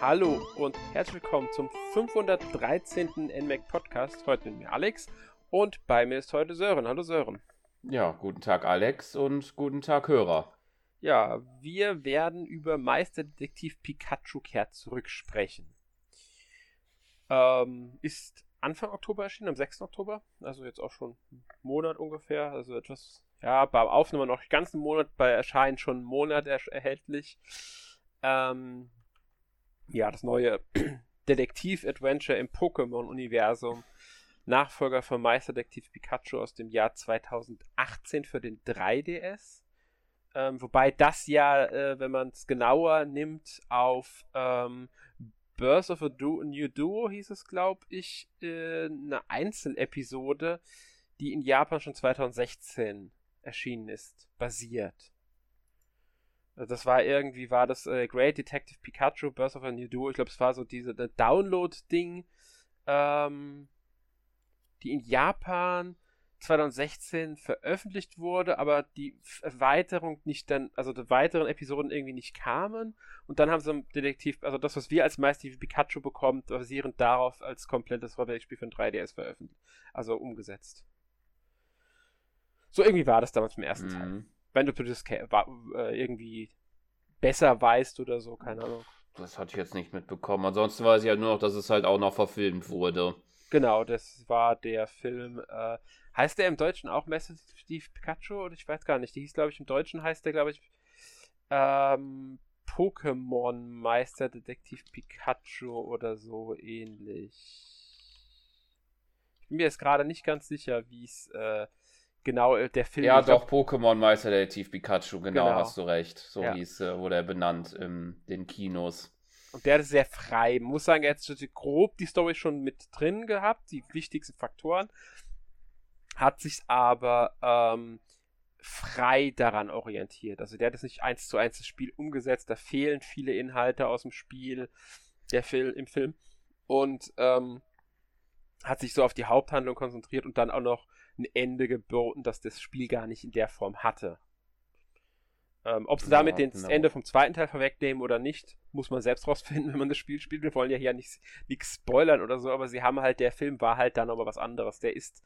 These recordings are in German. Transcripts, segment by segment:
Hallo und herzlich willkommen zum 513. NMAC Podcast. Heute mit mir Alex und bei mir ist heute Sören. Hallo Sören. Ja, guten Tag Alex und guten Tag Hörer. Ja, wir werden über Meisterdetektiv Pikachu kehrt zurück sprechen. Ähm, ist Anfang Oktober erschienen, am 6. Oktober, also jetzt auch schon einen Monat ungefähr, also etwas, ja, beim Aufnehmen noch den ganzen Monat, bei Erscheinen schon einen Monat er erhältlich. Ähm, ja, das neue Detektiv-Adventure im Pokémon-Universum. Nachfolger von Meisterdetektiv Pikachu aus dem Jahr 2018 für den 3DS. Ähm, wobei das ja, äh, wenn man es genauer nimmt, auf ähm, Birth of a du New Duo hieß es, glaube ich, äh, eine Einzelepisode, die in Japan schon 2016 erschienen ist, basiert. Also das war irgendwie, war das äh, Great Detective Pikachu, Birth of a New Duo. Ich glaube, es war so diese Download-Ding, ähm, die in Japan 2016 veröffentlicht wurde, aber die Erweiterung nicht dann, also die weiteren Episoden irgendwie nicht kamen. Und dann haben sie ein Detektiv, also das, was wir als Meister Pikachu bekommen, basierend darauf als komplettes Rollenspiel für ein 3DS veröffentlicht. Also umgesetzt. So irgendwie war das damals im ersten mhm. Teil. Wenn du das äh, irgendwie besser weißt oder so, keine Ahnung. Das hatte ich jetzt nicht mitbekommen. Ansonsten weiß ich ja nur noch, dass es halt auch noch verfilmt wurde. Genau, das war der Film. Äh, heißt der im Deutschen auch Steve Pikachu? Oder ich weiß gar nicht. Die hieß, glaube ich, im Deutschen heißt der, glaube ich, ähm, Pokémon Meisterdetektiv Pikachu oder so ähnlich. Ich bin mir jetzt gerade nicht ganz sicher, wie es äh, genau äh, der Film. Ja, doch, Pokémon Meisterdetektiv Pikachu, genau, genau, hast du recht. So ja. hieß, äh, wurde er benannt in den Kinos. Und der ist sehr frei. Muss sagen, er hat grob die Story schon mit drin gehabt, die wichtigsten Faktoren. Hat sich aber ähm, frei daran orientiert. Also der hat es nicht eins zu eins das Spiel umgesetzt. Da fehlen viele Inhalte aus dem Spiel, der Film im Film. Und ähm, hat sich so auf die Haupthandlung konzentriert und dann auch noch ein Ende geboten, das das Spiel gar nicht in der Form hatte. Ähm, ob sie ja, damit das genau. Ende vom zweiten Teil vorwegnehmen oder nicht, muss man selbst rausfinden, wenn man das Spiel spielt. Wir wollen ja hier nichts spoilern oder so, aber sie haben halt, der Film war halt dann nochmal was anderes. Der ist.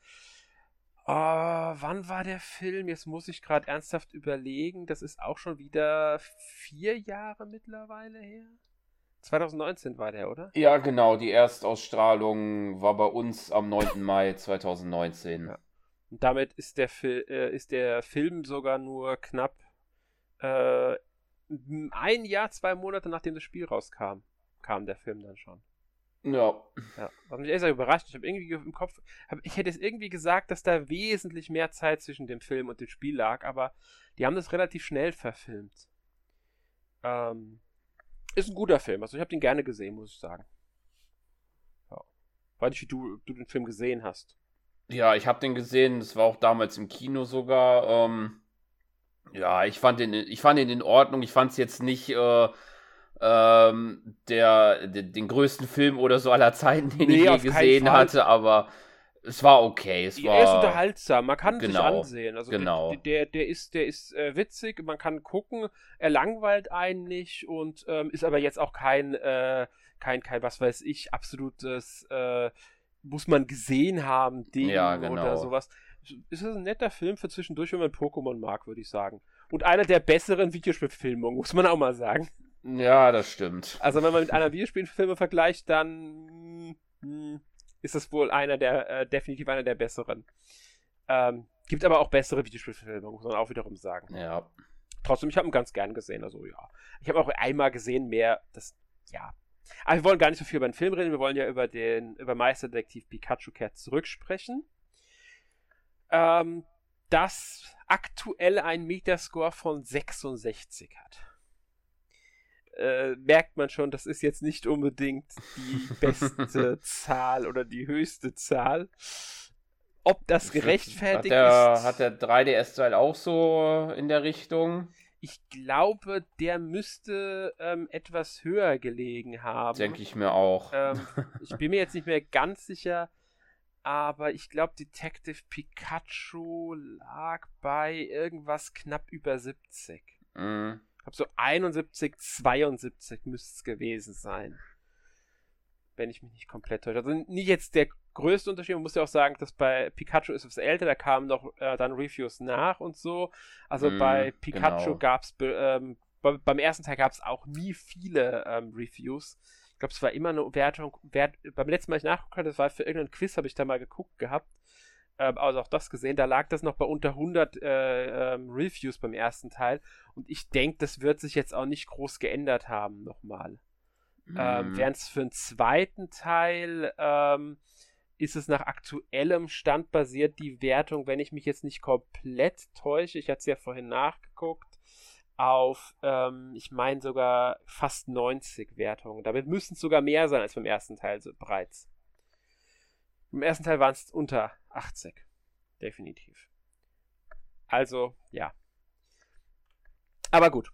Oh, wann war der Film? Jetzt muss ich gerade ernsthaft überlegen. Das ist auch schon wieder vier Jahre mittlerweile her. 2019 war der, oder? Ja, genau. Die Erstausstrahlung war bei uns am 9. Mai 2019. Ja. Und damit ist der, Fil äh, ist der Film sogar nur knapp äh, ein Jahr, zwei Monate nachdem das Spiel rauskam, kam der Film dann schon. Ja. ja. Was mich echt überrascht, ich habe irgendwie im Kopf, hab, ich hätte es irgendwie gesagt, dass da wesentlich mehr Zeit zwischen dem Film und dem Spiel lag, aber die haben das relativ schnell verfilmt. Ähm, ist ein guter Film, also ich habe den gerne gesehen, muss ich sagen. Ja. Weiß nicht, wie du, du den Film gesehen hast. Ja, ich habe den gesehen, das war auch damals im Kino sogar. Ähm, ja, ich fand den, ich fand ihn in Ordnung. Ich fand es jetzt nicht äh, ähm, der, der, den größten Film oder so aller Zeiten, den nee, ich je gesehen hatte, aber es war okay. Es war, er ist unterhaltsam, man kann genau, sich ansehen. Also genau. der, der, der ist, der ist äh, witzig, man kann gucken, er langweilt einen nicht und ähm, ist aber jetzt auch kein, äh, kein, kein, was weiß ich, absolutes, äh, muss man gesehen haben, Ding ja, genau. oder sowas ist es ein netter Film für zwischendurch, wenn man Pokémon mag, würde ich sagen. Und einer der besseren Videospielfilmungen, muss man auch mal sagen. Ja, das stimmt. Also wenn man mit einer Videospielfilme vergleicht, dann mh, hm, ist das wohl einer der, äh, definitiv einer der besseren. Ähm, gibt aber auch bessere Videospielfilme, muss man auch wiederum sagen. Ja. Trotzdem, ich habe ihn ganz gern gesehen, also ja. Ich habe auch einmal gesehen, mehr, das, ja. Aber wir wollen gar nicht so viel über den Film reden, wir wollen ja über den, über Meisterdetektiv Pikachu Cat zurücksprechen ähm, das aktuell einen Metascore von 66 hat. Äh, merkt man schon, das ist jetzt nicht unbedingt die beste Zahl oder die höchste Zahl. Ob das gerechtfertigt hat der, ist. Hat der 3DS-Teil auch so in der Richtung? Ich glaube, der müsste ähm, etwas höher gelegen haben. Denke ich mir auch. Ähm, ich bin mir jetzt nicht mehr ganz sicher aber ich glaube, Detective Pikachu lag bei irgendwas knapp über 70. Mhm. glaube so 71, 72 müsste es gewesen sein. Wenn ich mich nicht komplett täusche. Also nicht jetzt der größte Unterschied. Man muss ja auch sagen, dass bei Pikachu ist es älter, da kamen noch äh, dann Reviews nach und so. Also mm, bei Pikachu genau. gab es ähm, bei, beim ersten Teil gab es auch nie viele ähm, Reviews. Ich glaube, es war immer eine Wertung. Wert, beim letzten Mal, ich nachgeguckt habe, das war für irgendeinen Quiz, habe ich da mal geguckt gehabt. Ähm, also auch das gesehen. Da lag das noch bei unter 100 äh, ähm, Reviews beim ersten Teil. Und ich denke, das wird sich jetzt auch nicht groß geändert haben, nochmal. Mhm. Ähm, Während es für den zweiten Teil ähm, ist es nach aktuellem Stand basiert die Wertung, wenn ich mich jetzt nicht komplett täusche, ich hatte es ja vorhin nachgeguckt, auf, ähm, ich meine sogar fast 90 Wertungen. Damit müssten es sogar mehr sein als beim ersten Teil so bereits. Im ersten Teil waren es unter 80. Definitiv. Also, ja. Aber gut.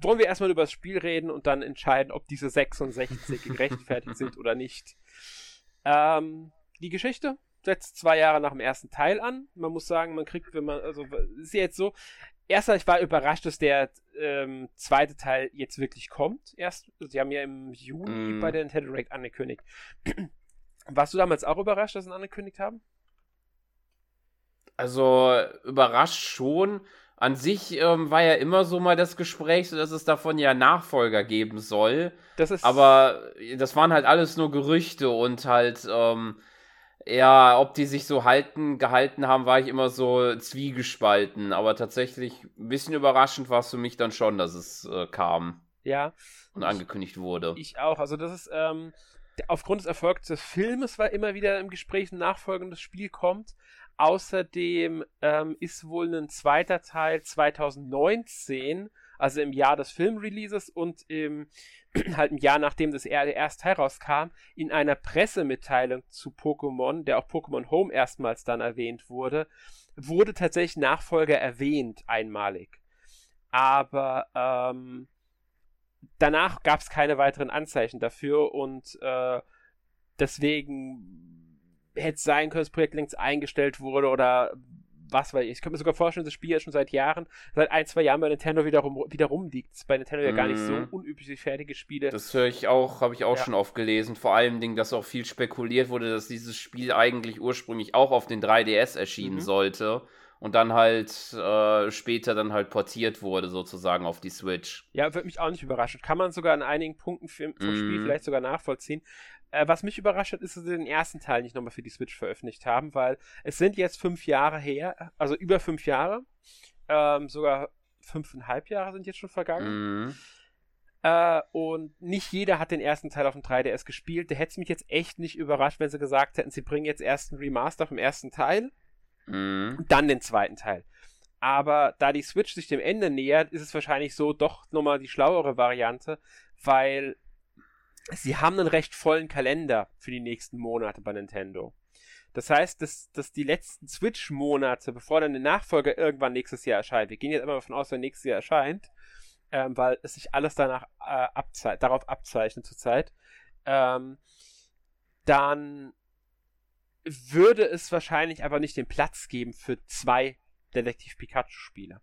Wollen wir erstmal über das Spiel reden und dann entscheiden, ob diese 66 gerechtfertigt sind oder nicht. Ähm, die Geschichte setzt zwei Jahre nach dem ersten Teil an. Man muss sagen, man kriegt, wenn man, also ist ja jetzt so, erstmal, ich war überrascht, dass der ähm, zweite Teil jetzt wirklich kommt. Erst, sie haben ja im Juni mm. bei der Nintendo Direct angekündigt. Warst du damals auch überrascht, dass sie ihn angekündigt haben? Also überrascht schon. An sich ähm, war ja immer so mal das Gespräch, dass es davon ja Nachfolger geben soll. Das ist Aber das waren halt alles nur Gerüchte und halt ähm, ja, ob die sich so halten, gehalten haben, war ich immer so zwiegespalten. Aber tatsächlich ein bisschen überraschend war es für mich dann schon, dass es äh, kam. Ja. Und, und angekündigt wurde. Ich auch. Also das ist, ähm, aufgrund des Erfolgs des Filmes war immer wieder im Gespräch ein nachfolgendes Spiel kommt. Außerdem ähm, ist wohl ein zweiter Teil 2019, also im Jahr des Filmreleases und im halt ein Jahr nachdem das der erste Teil rauskam, in einer Pressemitteilung zu Pokémon, der auch Pokémon Home erstmals dann erwähnt wurde, wurde tatsächlich Nachfolger erwähnt, einmalig. Aber ähm, danach gab es keine weiteren Anzeichen dafür und äh, deswegen hätte es sein können, dass das Projekt längst eingestellt wurde oder was weiß ich. Ich könnte mir sogar vorstellen, das Spiel ja schon seit Jahren, seit ein, zwei Jahren bei Nintendo wieder, rum, wieder rumliegt. Bei Nintendo ja gar nicht so mhm. unübliche fertige Spiele. Das höre ich auch, habe ich auch ja. schon oft gelesen. Vor allem Dingen, dass auch viel spekuliert wurde, dass dieses Spiel eigentlich ursprünglich auch auf den 3DS erschienen mhm. sollte und dann halt äh, später dann halt portiert wurde, sozusagen auf die Switch. Ja, würde mich auch nicht überraschen. Kann man sogar an einigen Punkten vom mm. Spiel vielleicht sogar nachvollziehen. Äh, was mich überrascht hat, ist, dass sie den ersten Teil nicht nochmal für die Switch veröffentlicht haben, weil es sind jetzt fünf Jahre her, also über fünf Jahre, ähm, sogar fünfeinhalb Jahre sind jetzt schon vergangen. Mhm. Äh, und nicht jeder hat den ersten Teil auf dem 3DS gespielt. Der hätte es mich jetzt echt nicht überrascht, wenn sie gesagt hätten, sie bringen jetzt erst einen Remaster vom ersten Teil mhm. und dann den zweiten Teil. Aber da die Switch sich dem Ende nähert, ist es wahrscheinlich so doch nochmal die schlauere Variante, weil sie haben einen recht vollen Kalender für die nächsten Monate bei Nintendo. Das heißt, dass, dass die letzten Switch-Monate, bevor dann der Nachfolger irgendwann nächstes Jahr erscheint, wir gehen jetzt immer davon aus, wenn nächstes Jahr erscheint, ähm, weil es sich alles danach äh, abzei darauf abzeichnet zurzeit, ähm, dann würde es wahrscheinlich aber nicht den Platz geben für zwei Detektiv Pikachu-Spiele.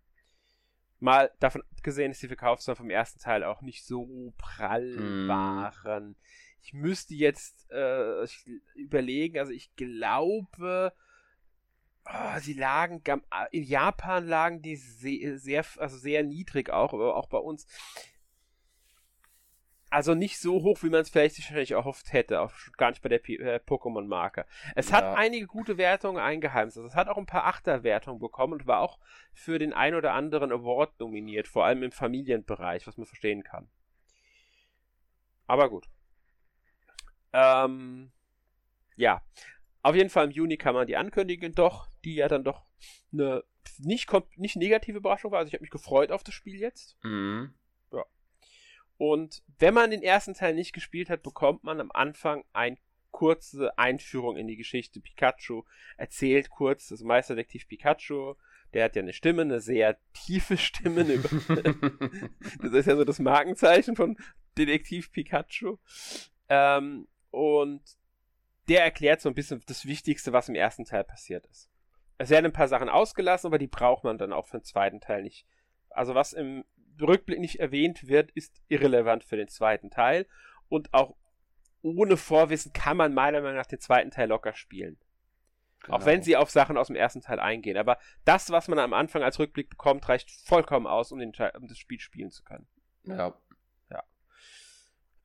Mal davon abgesehen, dass die Verkaufszahlen vom ersten Teil auch nicht so prall mm. waren. Ich müsste jetzt äh, überlegen, also ich glaube, oh, sie lagen, in Japan lagen die sehr, sehr, also sehr niedrig auch, aber auch bei uns also nicht so hoch, wie man es vielleicht sich wahrscheinlich erhofft hätte, auch gar nicht bei der äh, Pokémon-Marke. Es ja. hat einige gute Wertungen eingeheimst. Also es hat auch ein paar Achterwertungen bekommen und war auch für den ein oder anderen Award nominiert, vor allem im Familienbereich, was man verstehen kann. Aber gut. Ähm, ja. Auf jeden Fall im Juni kann man die ankündigen, doch, die ja dann doch eine nicht, nicht negative Überraschung war. Also ich habe mich gefreut auf das Spiel jetzt. Mhm. Und wenn man den ersten Teil nicht gespielt hat, bekommt man am Anfang eine kurze Einführung in die Geschichte. Pikachu erzählt kurz, das Meisterdetektiv Pikachu, der hat ja eine Stimme, eine sehr tiefe Stimme. das ist ja so das Markenzeichen von Detektiv Pikachu. Ähm, und der erklärt so ein bisschen das Wichtigste, was im ersten Teil passiert ist. Es werden ein paar Sachen ausgelassen, aber die braucht man dann auch für den zweiten Teil nicht. Also was im Rückblick nicht erwähnt wird, ist irrelevant für den zweiten Teil. Und auch ohne Vorwissen kann man meiner Meinung nach den zweiten Teil locker spielen. Genau. Auch wenn sie auf Sachen aus dem ersten Teil eingehen. Aber das, was man am Anfang als Rückblick bekommt, reicht vollkommen aus, um, den, um das Spiel spielen zu können. Ja. Ja.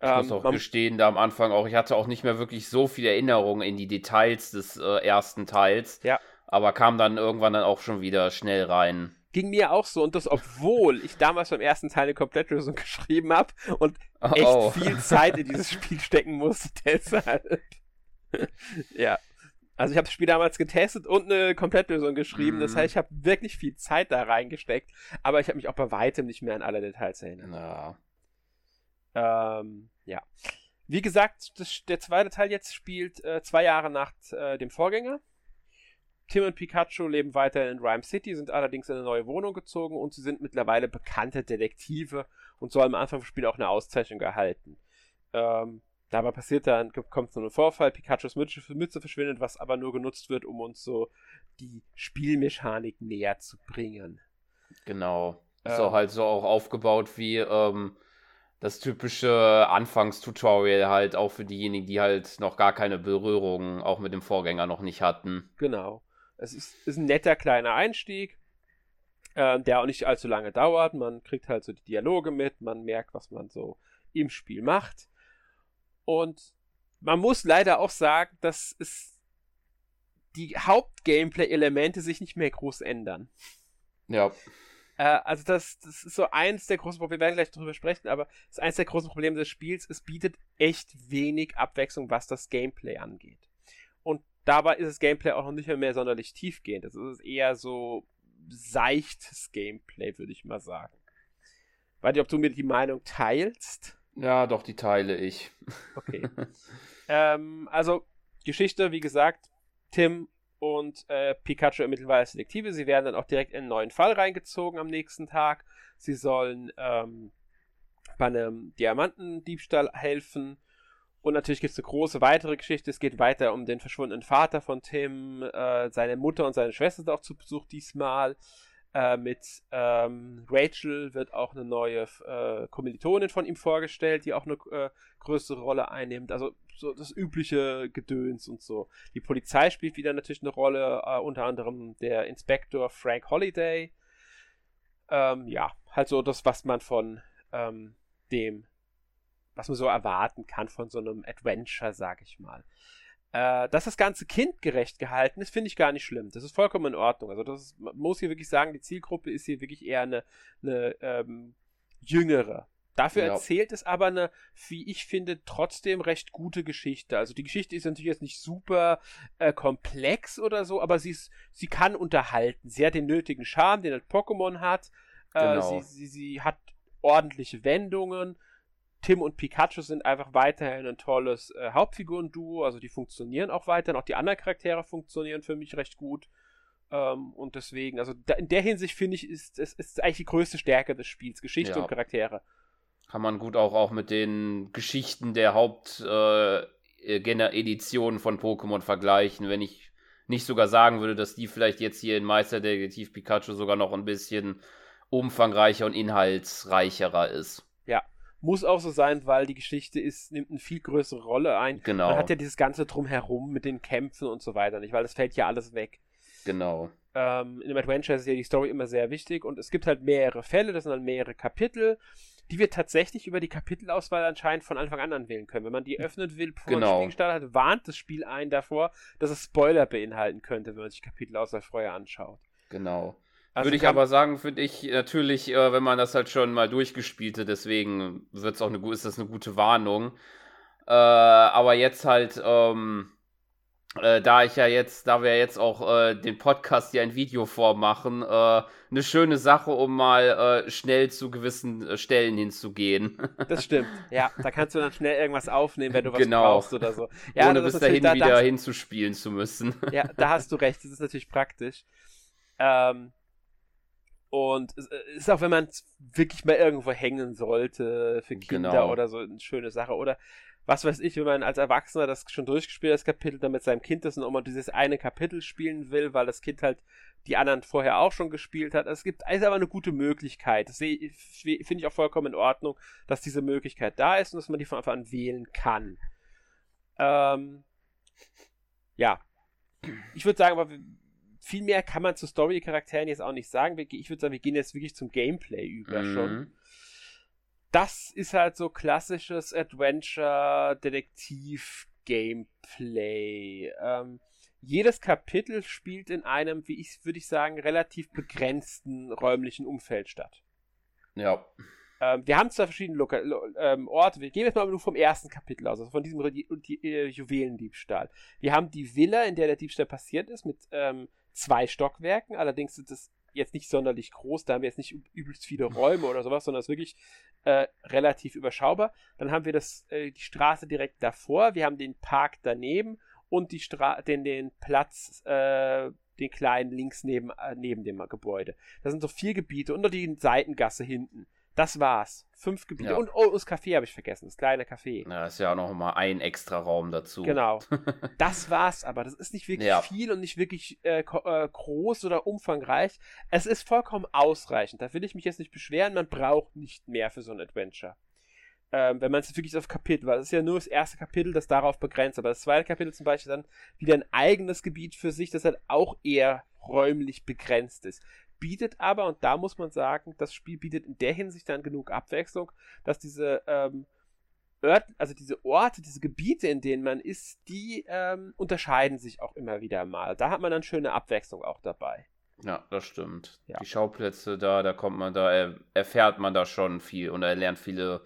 Ich ähm, muss auch gestehen, da am Anfang auch, ich hatte auch nicht mehr wirklich so viel Erinnerungen in die Details des äh, ersten Teils. Ja. Aber kam dann irgendwann dann auch schon wieder schnell rein. Ging mir auch so und das, obwohl ich damals beim ersten Teil eine Komplettlösung geschrieben habe und oh, echt oh. viel Zeit in dieses Spiel stecken musste, deshalb. ja. Also ich habe das Spiel damals getestet und eine Komplettlösung geschrieben. Mm. Das mhm. heißt, ich habe wirklich viel Zeit da reingesteckt, aber ich habe mich auch bei weitem nicht mehr an alle Details erinnert. Ja. Ähm, ja. Wie gesagt, das, der zweite Teil jetzt spielt äh, zwei Jahre nach äh, dem Vorgänger. Tim und Pikachu leben weiter in Rhyme City, sind allerdings in eine neue Wohnung gezogen und sie sind mittlerweile bekannte Detektive und sollen am Anfang des Spiels auch eine Auszeichnung erhalten. Ähm, dabei passiert dann, kommt so ein Vorfall, Pikachus Mütze, verschwindet, was aber nur genutzt wird, um uns so die Spielmechanik näher zu bringen. Genau. Ähm, so halt so auch aufgebaut wie ähm, das typische Anfangstutorial halt auch für diejenigen, die halt noch gar keine Berührung auch mit dem Vorgänger noch nicht hatten. Genau. Es ist, ist ein netter kleiner Einstieg, äh, der auch nicht allzu lange dauert. Man kriegt halt so die Dialoge mit, man merkt, was man so im Spiel macht. Und man muss leider auch sagen, dass es die Haupt-Gameplay-Elemente sich nicht mehr groß ändern. Ja. Äh, also das, das ist so eins der großen Probleme, wir werden gleich darüber sprechen, aber das ist eins der großen Probleme des Spiels. Es bietet echt wenig Abwechslung, was das Gameplay angeht. Und Dabei ist das Gameplay auch noch nicht mehr, mehr sonderlich tiefgehend. Es ist eher so seichtes Gameplay, würde ich mal sagen. Weiß nicht, ob du mir die Meinung teilst. Ja, doch, die teile ich. Okay. ähm, also, Geschichte, wie gesagt, Tim und äh, Pikachu ermitteln als Detektive. Sie werden dann auch direkt in einen neuen Fall reingezogen am nächsten Tag. Sie sollen ähm, bei einem Diamantendiebstahl helfen und natürlich gibt es eine große weitere Geschichte. Es geht weiter um den verschwundenen Vater von Tim. Äh, seine Mutter und seine Schwester sind auch zu Besuch diesmal. Äh, mit ähm, Rachel wird auch eine neue äh, Kommilitonin von ihm vorgestellt, die auch eine äh, größere Rolle einnimmt. Also so das übliche Gedöns und so. Die Polizei spielt wieder natürlich eine Rolle, äh, unter anderem der Inspektor Frank Holiday. Ähm, ja, halt so das, was man von ähm, dem was man so erwarten kann von so einem Adventure, sag ich mal. Äh, dass das Ganze kindgerecht gehalten ist, finde ich gar nicht schlimm. Das ist vollkommen in Ordnung. Also das ist, man muss hier wirklich sagen, die Zielgruppe ist hier wirklich eher eine, eine ähm, jüngere. Dafür ja. erzählt es aber eine, wie ich finde, trotzdem recht gute Geschichte. Also die Geschichte ist natürlich jetzt nicht super äh, komplex oder so, aber sie, ist, sie kann unterhalten. Sie hat den nötigen Charme, den ein Pokémon hat. Äh, genau. sie, sie, sie hat ordentliche Wendungen. Tim und Pikachu sind einfach weiterhin ein tolles äh, Hauptfiguren-Duo, also die funktionieren auch weiterhin, auch die anderen Charaktere funktionieren für mich recht gut. Ähm, und deswegen, also da, in der Hinsicht finde ich, ist es ist, ist eigentlich die größte Stärke des Spiels, Geschichte ja. und Charaktere. Kann man gut auch, auch mit den Geschichten der Haupteditionen äh, von Pokémon vergleichen, wenn ich nicht sogar sagen würde, dass die vielleicht jetzt hier in Meisterdetektiv Pikachu sogar noch ein bisschen umfangreicher und inhaltsreicherer ist. Muss auch so sein, weil die Geschichte ist, nimmt eine viel größere Rolle ein. Genau. Man hat ja dieses Ganze drumherum mit den Kämpfen und so weiter nicht, weil das fällt ja alles weg. Genau. Ähm, in einem Adventure ist ja die Story immer sehr wichtig und es gibt halt mehrere Fälle, das sind dann mehrere Kapitel, die wir tatsächlich über die Kapitelauswahl anscheinend von Anfang an anwählen können. Wenn man die öffnen will, bevor genau. man das Spiel gestartet hat, warnt das Spiel einen davor, dass es Spoiler beinhalten könnte, wenn man sich Kapitelauswahl vorher anschaut. Genau. Also Würde ich aber sagen, finde ich natürlich, äh, wenn man das halt schon mal durchgespielte, deswegen wird's auch eine, ist das eine gute Warnung. Äh, aber jetzt halt, ähm, äh, da ich ja jetzt, da wir jetzt auch äh, den Podcast hier ein Video vormachen, äh, eine schöne Sache, um mal äh, schnell zu gewissen Stellen hinzugehen. Das stimmt. Ja, da kannst du dann schnell irgendwas aufnehmen, wenn du was genau. brauchst oder so. Ja, Ohne bis dahin da, wieder da, hinzuspielen zu müssen. Ja, da hast du recht. Das ist natürlich praktisch. Ähm, und es äh, ist auch, wenn man wirklich mal irgendwo hängen sollte für Kinder genau. oder so, eine schöne Sache. Oder was weiß ich, wenn man als Erwachsener das schon durchgespielt hat, das Kapitel, dann mit seinem Kind das nochmal dieses eine Kapitel spielen will, weil das Kind halt die anderen vorher auch schon gespielt hat. Es gibt, ist aber eine gute Möglichkeit. Das finde ich auch vollkommen in Ordnung, dass diese Möglichkeit da ist und dass man die von Anfang an wählen kann. Ähm, ja. Ich würde sagen, aber viel mehr kann man zu Story-Charakteren jetzt auch nicht sagen. Ich würde sagen, wir gehen jetzt wirklich zum Gameplay über mhm. schon. Das ist halt so klassisches Adventure-Detektiv-Gameplay. Ähm, jedes Kapitel spielt in einem, wie ich würde ich sagen, relativ begrenzten räumlichen Umfeld statt. Ja. Ähm, wir haben zwar verschiedene Loka ähm, Orte, wir gehen jetzt mal nur vom ersten Kapitel aus, also von diesem die, die, äh, Juwelendiebstahl. Wir haben die Villa, in der der Diebstahl passiert ist, mit ähm, zwei Stockwerken, allerdings ist es jetzt nicht sonderlich groß, da haben wir jetzt nicht übelst viele Räume oder sowas, sondern es ist wirklich äh, relativ überschaubar. Dann haben wir das, äh, die Straße direkt davor, wir haben den Park daneben und die Stra den, den Platz, äh, den kleinen links neben, äh, neben dem Gebäude. Das sind so vier Gebiete unter die Seitengasse hinten. Das war's. Fünf Gebiete. Ja. Und oh, das Café habe ich vergessen. Das kleine Café. Ja, ist ja auch noch mal ein extra Raum dazu. Genau. Das war's aber. Das ist nicht wirklich ja. viel und nicht wirklich äh, äh, groß oder umfangreich. Es ist vollkommen ausreichend. Da will ich mich jetzt nicht beschweren. Man braucht nicht mehr für so ein Adventure. Ähm, wenn man es wirklich auf Kapitel, weil es ist ja nur das erste Kapitel, das darauf begrenzt, aber das zweite Kapitel zum Beispiel dann wieder ein eigenes Gebiet für sich, das halt auch eher räumlich begrenzt ist bietet aber, und da muss man sagen, das Spiel bietet in der Hinsicht dann genug Abwechslung, dass diese ähm, Ört, also diese Orte, diese Gebiete, in denen man ist, die ähm, unterscheiden sich auch immer wieder mal. Da hat man dann schöne Abwechslung auch dabei. Ja, das stimmt. Ja. Die Schauplätze da, da kommt man da, er, erfährt man da schon viel und er lernt viele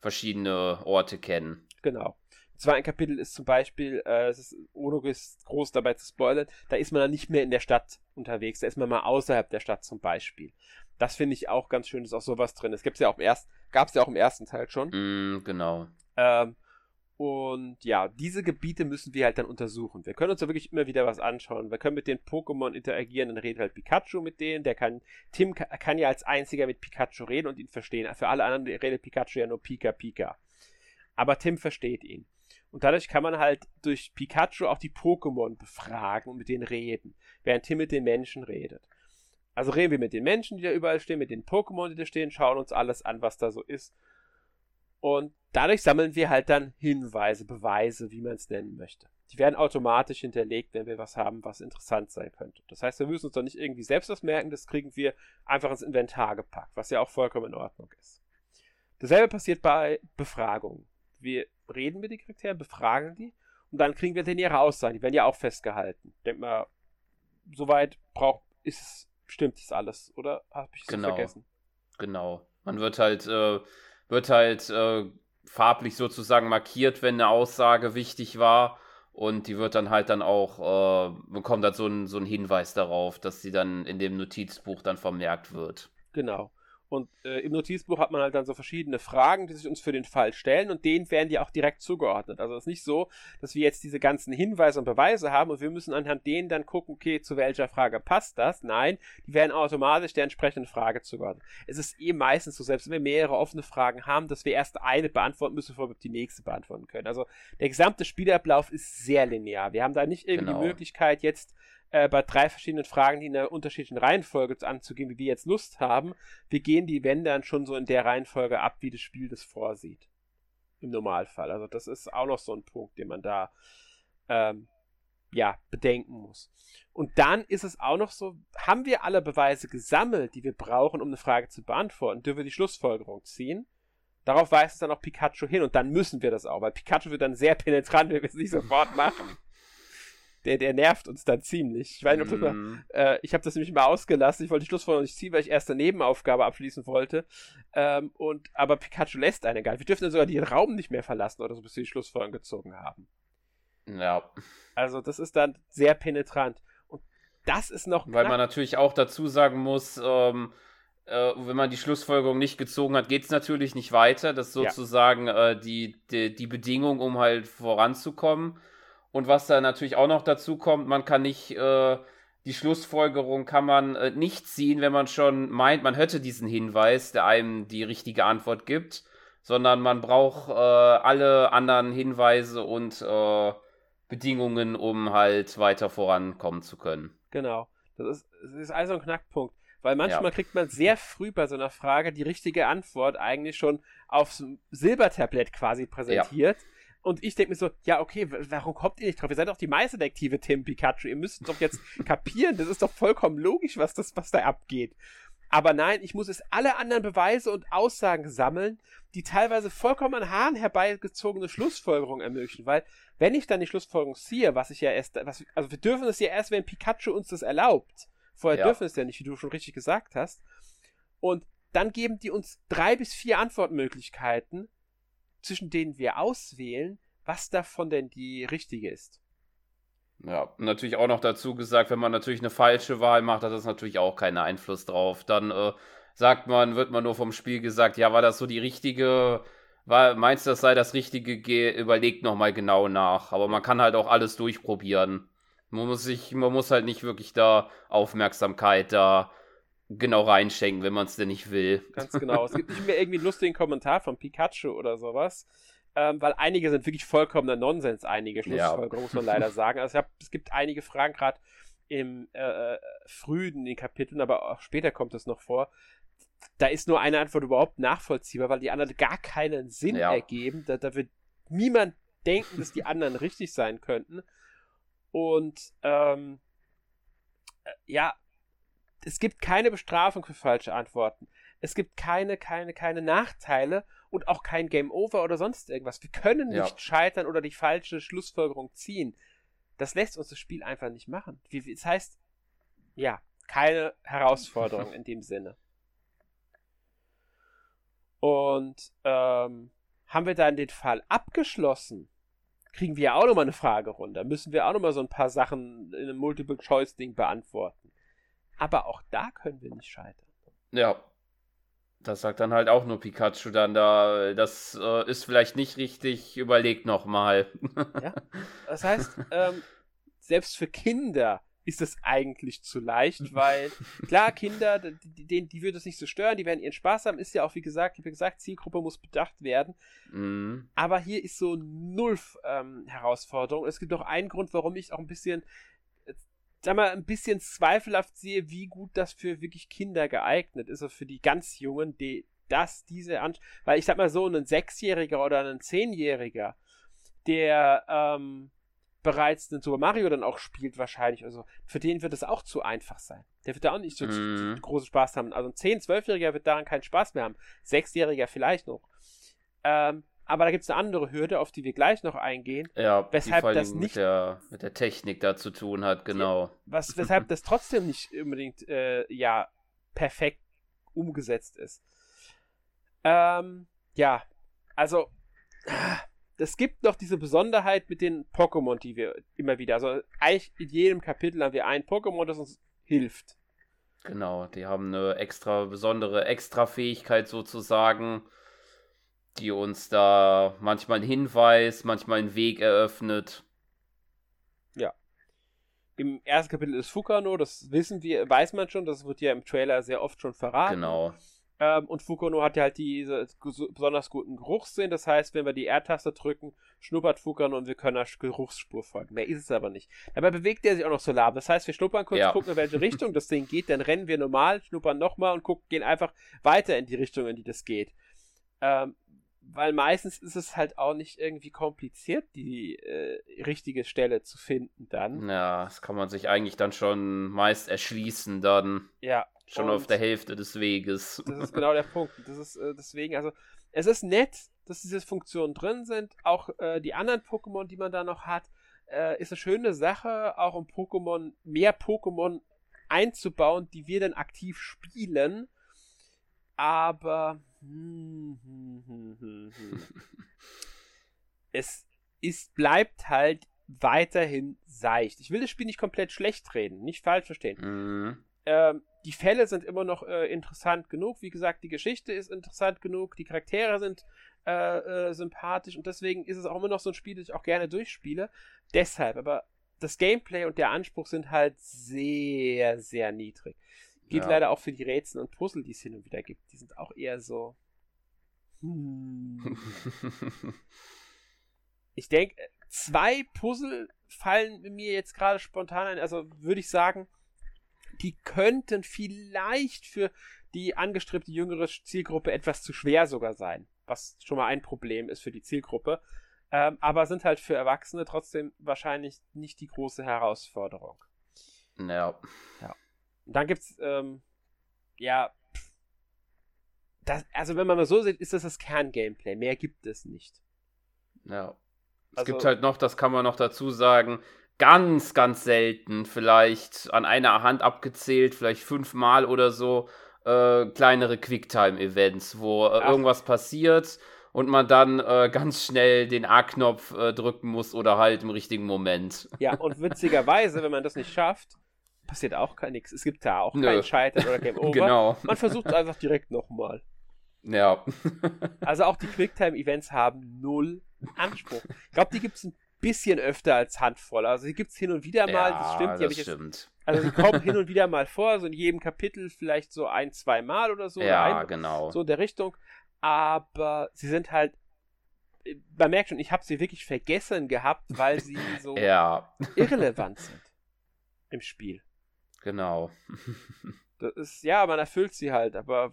verschiedene Orte kennen. Genau zweiten Kapitel ist zum Beispiel, äh, es ist ohne groß dabei zu spoilern, da ist man dann nicht mehr in der Stadt unterwegs, da ist man mal außerhalb der Stadt zum Beispiel. Das finde ich auch ganz schön, dass auch sowas drin ist. Gibt's ja auch im ersten, gab's ja auch im ersten Teil schon. Mm, genau. Ähm, und ja, diese Gebiete müssen wir halt dann untersuchen. Wir können uns da wirklich immer wieder was anschauen. Wir können mit den Pokémon interagieren, dann redet halt Pikachu mit denen. Der kann, Tim kann ja als einziger mit Pikachu reden und ihn verstehen. Für alle anderen redet Pikachu ja nur Pika Pika. Aber Tim versteht ihn. Und dadurch kann man halt durch Pikachu auch die Pokémon befragen und mit denen reden, während Tim mit den Menschen redet. Also reden wir mit den Menschen, die da überall stehen, mit den Pokémon, die da stehen, schauen uns alles an, was da so ist. Und dadurch sammeln wir halt dann Hinweise, Beweise, wie man es nennen möchte. Die werden automatisch hinterlegt, wenn wir was haben, was interessant sein könnte. Das heißt, wir müssen uns doch nicht irgendwie selbst was merken, das kriegen wir einfach ins Inventar gepackt, was ja auch vollkommen in Ordnung ist. Dasselbe passiert bei Befragungen. Wir reden mit den Charakteren, befragen die und dann kriegen wir den ihre Aussagen. Die werden ja auch festgehalten. Denk mal, soweit braucht, ist, stimmt das alles, oder habe ich es genau. vergessen? Genau. Man wird halt, äh, wird halt äh, farblich sozusagen markiert, wenn eine Aussage wichtig war. Und die wird dann halt dann auch, äh, bekommt dann so ein, so Hinweis darauf, dass sie dann in dem Notizbuch dann vermerkt wird. Genau. Und äh, im Notizbuch hat man halt dann so verschiedene Fragen, die sich uns für den Fall stellen und denen werden die auch direkt zugeordnet. Also es ist nicht so, dass wir jetzt diese ganzen Hinweise und Beweise haben und wir müssen anhand denen dann gucken, okay, zu welcher Frage passt das? Nein, die werden automatisch der entsprechenden Frage zugeordnet. Es ist eh meistens so, selbst wenn wir mehrere offene Fragen haben, dass wir erst eine beantworten müssen, bevor wir die nächste beantworten können. Also der gesamte Spielablauf ist sehr linear. Wir haben da nicht irgendwie genau. die Möglichkeit, jetzt äh, bei drei verschiedenen Fragen, die in einer unterschiedlichen Reihenfolge anzugehen, wie wir jetzt Lust haben. Wir gehen die Wände dann schon so in der Reihenfolge ab, wie das Spiel das vorsieht. Im Normalfall. Also das ist auch noch so ein Punkt, den man da ähm, ja, bedenken muss. Und dann ist es auch noch so, haben wir alle Beweise gesammelt, die wir brauchen, um eine Frage zu beantworten, dürfen wir die Schlussfolgerung ziehen. Darauf weist es dann auch Pikachu hin und dann müssen wir das auch, weil Pikachu wird dann sehr penetrant, wenn wir es nicht sofort machen der, der nervt uns dann ziemlich. Ich weiß nicht, ob mm. äh, ich habe das nämlich mal ausgelassen. Ich wollte die Schlussfolgerung nicht ziehen, weil ich erst eine Nebenaufgabe abschließen wollte. Ähm, und, aber Pikachu lässt einen gar nicht. Wir dürfen dann sogar den Raum nicht mehr verlassen oder so, bis wir die Schlussfolgerung gezogen haben. Ja. Also, das ist dann sehr penetrant. Und das ist noch. Weil man natürlich auch dazu sagen muss, ähm, äh, wenn man die Schlussfolgerung nicht gezogen hat, geht es natürlich nicht weiter. Das ist sozusagen ja. äh, die, die, die Bedingung, um halt voranzukommen. Und was da natürlich auch noch dazu kommt, man kann nicht, äh, die Schlussfolgerung kann man äh, nicht ziehen, wenn man schon meint, man hätte diesen Hinweis, der einem die richtige Antwort gibt, sondern man braucht äh, alle anderen Hinweise und äh, Bedingungen, um halt weiter vorankommen zu können. Genau. Das ist, das ist also ein Knackpunkt. Weil manchmal ja. kriegt man sehr früh bei so einer Frage die richtige Antwort eigentlich schon aufs Silbertablett quasi präsentiert. Ja. Und ich denke mir so, ja, okay, warum kommt ihr nicht drauf? Ihr seid doch die Meisterdetektive, Tim Pikachu. Ihr müsst doch jetzt kapieren. Das ist doch vollkommen logisch, was, das, was da abgeht. Aber nein, ich muss es alle anderen Beweise und Aussagen sammeln, die teilweise vollkommen an Haaren herbeigezogene Schlussfolgerungen ermöglichen. Weil, wenn ich dann die Schlussfolgerung ziehe, was ich ja erst, was, also wir dürfen es ja erst, wenn Pikachu uns das erlaubt. Vorher ja. dürfen es ja nicht, wie du schon richtig gesagt hast. Und dann geben die uns drei bis vier Antwortmöglichkeiten, zwischen denen wir auswählen, was davon denn die richtige ist. Ja, natürlich auch noch dazu gesagt, wenn man natürlich eine falsche Wahl macht, hat das natürlich auch keinen Einfluss drauf. Dann äh, sagt man, wird man nur vom Spiel gesagt, ja, war das so die richtige, war, meinst du, das sei das Richtige, Geh, überlegt nochmal genau nach. Aber man kann halt auch alles durchprobieren. Man muss sich, man muss halt nicht wirklich da Aufmerksamkeit da genau reinschenken, wenn man es denn nicht will. Ganz genau. es gibt nicht mehr irgendwie einen lustigen Kommentar von Pikachu oder sowas. Ähm, weil einige sind wirklich vollkommener Nonsens, einige Schlussfolgerungen, ja. muss man leider sagen. Also hab, es gibt einige Fragen, gerade im äh, äh, frühen den Kapiteln, aber auch später kommt es noch vor. Da ist nur eine Antwort überhaupt nachvollziehbar, weil die anderen gar keinen Sinn ja. ergeben. Da, da wird niemand denken, dass die anderen richtig sein könnten. Und ähm, äh, ja, es gibt keine Bestrafung für falsche Antworten. Es gibt keine, keine, keine Nachteile und auch kein Game Over oder sonst irgendwas. Wir können nicht ja. scheitern oder die falsche Schlussfolgerung ziehen. Das lässt uns das Spiel einfach nicht machen. Das heißt, ja, keine Herausforderung in dem Sinne. Und ähm, haben wir dann den Fall abgeschlossen, kriegen wir auch nochmal eine Frage runter. Müssen wir auch nochmal so ein paar Sachen in einem Multiple-Choice-Ding beantworten. Aber auch da können wir nicht scheitern. Ja. Das sagt dann halt auch nur Pikachu dann da. Das äh, ist vielleicht nicht richtig. Überlegt nochmal. ja. Das heißt, ähm, selbst für Kinder ist es eigentlich zu leicht, weil klar, Kinder, die, die, würde es nicht so stören, die werden ihren Spaß haben, ist ja auch, wie gesagt, wie gesagt, Zielgruppe muss bedacht werden. Mhm. Aber hier ist so null ähm, Herausforderung. Es gibt auch einen Grund, warum ich auch ein bisschen, sag mal, ein bisschen zweifelhaft sehe, wie gut das für wirklich Kinder geeignet ist, also für die ganz Jungen, die das, diese, An weil ich sag mal so, ein Sechsjähriger oder ein Zehnjähriger, der, ähm, bereits den Super Mario dann auch spielt, wahrscheinlich. Also für den wird es auch zu einfach sein. Der wird da auch nicht so mm. großen Spaß haben. Also ein 10-, 12-Jähriger wird daran keinen Spaß mehr haben. Sechsjähriger vielleicht noch. Ähm, aber da gibt es eine andere Hürde, auf die wir gleich noch eingehen. Ja, weshalb das nicht mit der, mit der Technik da zu tun hat, genau. Was, weshalb das trotzdem nicht unbedingt äh, ja perfekt umgesetzt ist. Ähm, ja, also es gibt noch diese Besonderheit mit den Pokémon, die wir immer wieder, also eigentlich in jedem Kapitel haben wir ein Pokémon, das uns hilft. Genau, die haben eine extra besondere Extra-Fähigkeit sozusagen, die uns da manchmal einen Hinweis, manchmal einen Weg eröffnet. Ja. Im ersten Kapitel ist Fukano, das wissen wir, weiß man schon, das wird ja im Trailer sehr oft schon verraten. Genau. Ähm, und Fukono hat ja halt diese besonders guten Geruchssinn. Das heißt, wenn wir die R-Taste drücken, schnuppert Fukono und wir können der Geruchsspur folgen. Mehr ist es aber nicht. Dabei bewegt er sich auch noch so lahm. Das heißt, wir schnuppern kurz, ja. gucken, in welche Richtung das Ding geht, dann rennen wir normal, schnuppern nochmal und gucken, gehen einfach weiter in die Richtung, in die das geht. Ähm, weil meistens ist es halt auch nicht irgendwie kompliziert, die äh, richtige Stelle zu finden dann. Ja, das kann man sich eigentlich dann schon meist erschließen dann. Ja. Schon auf der Hälfte des Weges. Das ist genau der Punkt. Das ist äh, deswegen, also es ist nett, dass diese Funktionen drin sind. Auch äh, die anderen Pokémon, die man da noch hat, äh, ist eine schöne Sache, auch um Pokémon, mehr Pokémon einzubauen, die wir dann aktiv spielen. Aber hm, hm, hm, es ist, bleibt halt weiterhin seicht. Ich will das Spiel nicht komplett schlecht reden, nicht falsch verstehen. Mhm. Ähm, die Fälle sind immer noch äh, interessant genug. Wie gesagt, die Geschichte ist interessant genug, die Charaktere sind äh, äh, sympathisch und deswegen ist es auch immer noch so ein Spiel, das ich auch gerne durchspiele. Deshalb, aber das Gameplay und der Anspruch sind halt sehr, sehr niedrig. Geht ja. leider auch für die Rätsel und Puzzle, die es hin und wieder gibt. Die sind auch eher so. Hm. ich denke, zwei Puzzle fallen mir jetzt gerade spontan ein. Also würde ich sagen, die könnten vielleicht für die angestrebte jüngere Zielgruppe etwas zu schwer sogar sein. Was schon mal ein Problem ist für die Zielgruppe. Ähm, aber sind halt für Erwachsene trotzdem wahrscheinlich nicht die große Herausforderung. Ja. ja. Und dann gibt's, ähm, ja, das, also wenn man mal so sieht, ist das das Kerngameplay. Mehr gibt es nicht. Ja. Es also, gibt halt noch, das kann man noch dazu sagen, ganz, ganz selten, vielleicht an einer Hand abgezählt, vielleicht fünfmal oder so, äh, kleinere Quicktime-Events, wo äh, irgendwas passiert und man dann äh, ganz schnell den A-Knopf äh, drücken muss oder halt im richtigen Moment. Ja, und witzigerweise, wenn man das nicht schafft, passiert auch gar nichts. Es gibt da auch Nö. kein Scheitern oder Game Over. Genau. Man versucht es einfach direkt nochmal. Ja. also auch die Quicktime-Events haben null Anspruch. Ich glaube, die gibt es ein bisschen öfter als Handvoll. Also die gibt es hin und wieder mal, ja, das stimmt. Das stimmt. Jetzt, also die kommen hin und wieder mal vor, so in jedem Kapitel vielleicht so ein, zwei Mal oder so. Ja, ein, genau. So in der Richtung. Aber sie sind halt man merkt schon, ich habe sie wirklich vergessen gehabt, weil sie so ja. irrelevant sind im Spiel. Genau. das ist, ja, man erfüllt sie halt, aber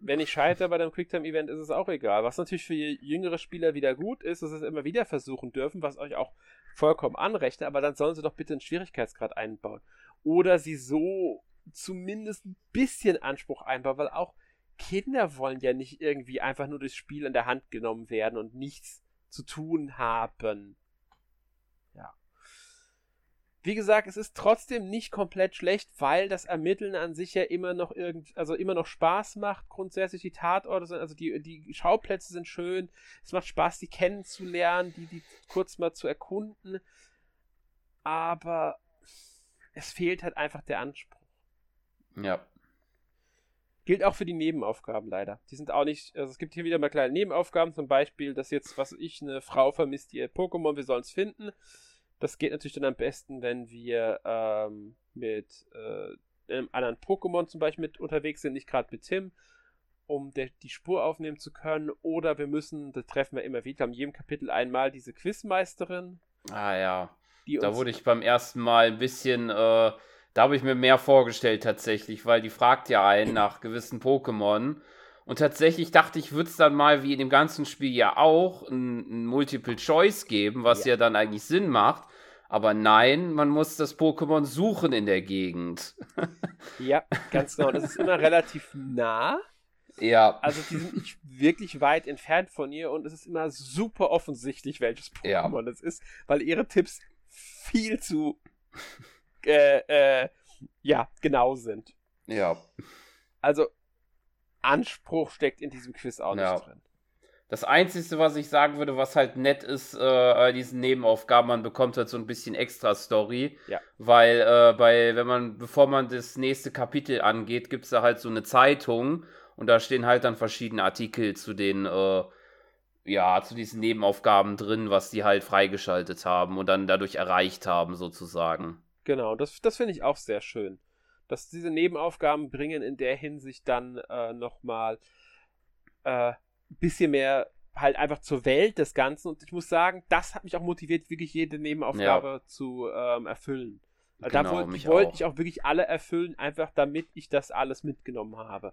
wenn ich scheitere bei dem Quicktime-Event, ist es auch egal. Was natürlich für jüngere Spieler wieder gut ist, dass sie es immer wieder versuchen dürfen, was euch auch vollkommen anrechne, aber dann sollen sie doch bitte einen Schwierigkeitsgrad einbauen. Oder sie so zumindest ein bisschen Anspruch einbauen, weil auch Kinder wollen ja nicht irgendwie einfach nur das Spiel in der Hand genommen werden und nichts zu tun haben. Wie gesagt, es ist trotzdem nicht komplett schlecht, weil das Ermitteln an sich ja immer noch irgend, also immer noch Spaß macht. Grundsätzlich die Tatorte sind, also die, die Schauplätze sind schön. Es macht Spaß, die kennenzulernen, die, die kurz mal zu erkunden. Aber es fehlt halt einfach der Anspruch. Ja. Gilt auch für die Nebenaufgaben leider. Die sind auch nicht, also es gibt hier wieder mal kleine Nebenaufgaben, zum Beispiel, dass jetzt, was ich, eine Frau vermisst ihr Pokémon, wir sollen es finden. Das geht natürlich dann am besten, wenn wir ähm, mit äh, einem anderen Pokémon zum Beispiel mit unterwegs sind, nicht gerade mit Tim, um der, die Spur aufnehmen zu können. Oder wir müssen, das treffen wir immer wieder, in jedem Kapitel einmal diese Quizmeisterin. Ah ja. da wurde ich beim ersten Mal ein bisschen, äh, da habe ich mir mehr vorgestellt tatsächlich, weil die fragt ja einen nach gewissen Pokémon. Und tatsächlich dachte ich, würde es dann mal wie in dem ganzen Spiel ja auch ein, ein Multiple Choice geben, was ja. ja dann eigentlich Sinn macht. Aber nein, man muss das Pokémon suchen in der Gegend. ja, ganz genau. Das ist immer relativ nah. Ja. Also die sind nicht wirklich weit entfernt von ihr und es ist immer super offensichtlich, welches Pokémon ja. es ist, weil ihre Tipps viel zu äh, äh, ja, genau sind. Ja. Also Anspruch steckt in diesem Quiz auch ja. nicht drin. Das Einzige, was ich sagen würde, was halt nett ist, äh, diesen Nebenaufgaben, man bekommt halt so ein bisschen extra Story. Ja. Weil äh, bei, wenn man, bevor man das nächste Kapitel angeht, gibt es da halt so eine Zeitung und da stehen halt dann verschiedene Artikel zu den, äh, ja, zu diesen Nebenaufgaben drin, was die halt freigeschaltet haben und dann dadurch erreicht haben, sozusagen. Genau, das, das finde ich auch sehr schön. Dass diese Nebenaufgaben bringen in der Hinsicht dann äh, nochmal äh, bisschen mehr halt einfach zur Welt des Ganzen. Und ich muss sagen, das hat mich auch motiviert, wirklich jede Nebenaufgabe ja. zu ähm, erfüllen. Genau, da wollte wollt ich auch wirklich alle erfüllen, einfach damit ich das alles mitgenommen habe.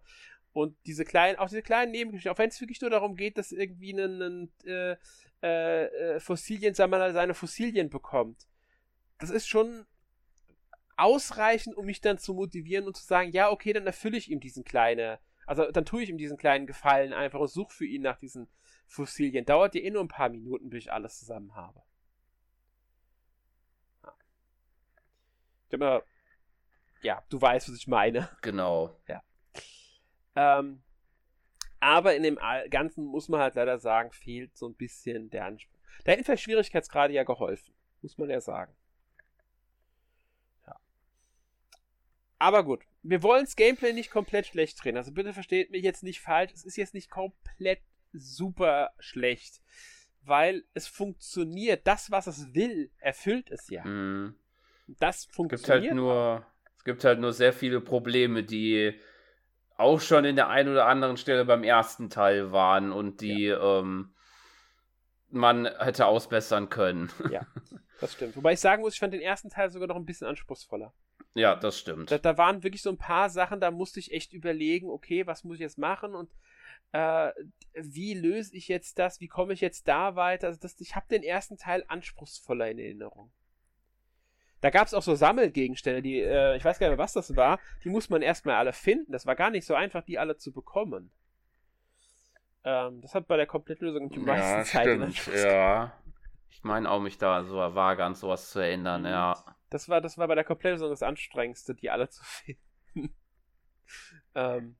Und diese kleinen, auch diese kleinen Nebengeschichten, auch wenn es wirklich nur darum geht, dass irgendwie ein, äh, äh, äh Fossiliensammler seine Fossilien bekommt. Das ist schon ausreichend, um mich dann zu motivieren und zu sagen, ja, okay, dann erfülle ich ihm diesen kleinen also dann tue ich ihm diesen kleinen Gefallen einfach und suche für ihn nach diesen Fossilien. Dauert dir eh nur ein paar Minuten, bis ich alles zusammen habe. Ja. Ich habe ja, du weißt, was ich meine. Genau. Ja. Ähm, aber in dem Ganzen muss man halt leider sagen, fehlt so ein bisschen der Anspruch. Da hätten vielleicht Schwierigkeitsgrade ja geholfen. Muss man ja sagen. Aber gut, wir wollen das Gameplay nicht komplett schlecht drehen. Also bitte versteht mich jetzt nicht falsch. Es ist jetzt nicht komplett super schlecht. Weil es funktioniert. Das, was es will, erfüllt es ja. Mm. Das funktioniert. Es gibt halt nur, es gibt halt nur sehr viele Probleme, die auch schon in der einen oder anderen Stelle beim ersten Teil waren und die ja. ähm, man hätte ausbessern können. Ja, das stimmt. Wobei ich sagen muss, ich fand den ersten Teil sogar noch ein bisschen anspruchsvoller. Ja, das stimmt. Da, da waren wirklich so ein paar Sachen, da musste ich echt überlegen, okay, was muss ich jetzt machen und äh, wie löse ich jetzt das, wie komme ich jetzt da weiter. Also das, ich habe den ersten Teil anspruchsvoller in Erinnerung. Da gab es auch so Sammelgegenstände, die, äh, ich weiß gar nicht mehr, was das war, die muss man erstmal alle finden. Das war gar nicht so einfach, die alle zu bekommen. Ähm, das hat bei der Komplettlösung die meisten ja, Zeit stimmt, Ja. Ich meine auch, mich da so vage an sowas zu erinnern, ja. Das war, das war bei der Komplettlösung das Anstrengendste, die alle zu finden. ähm,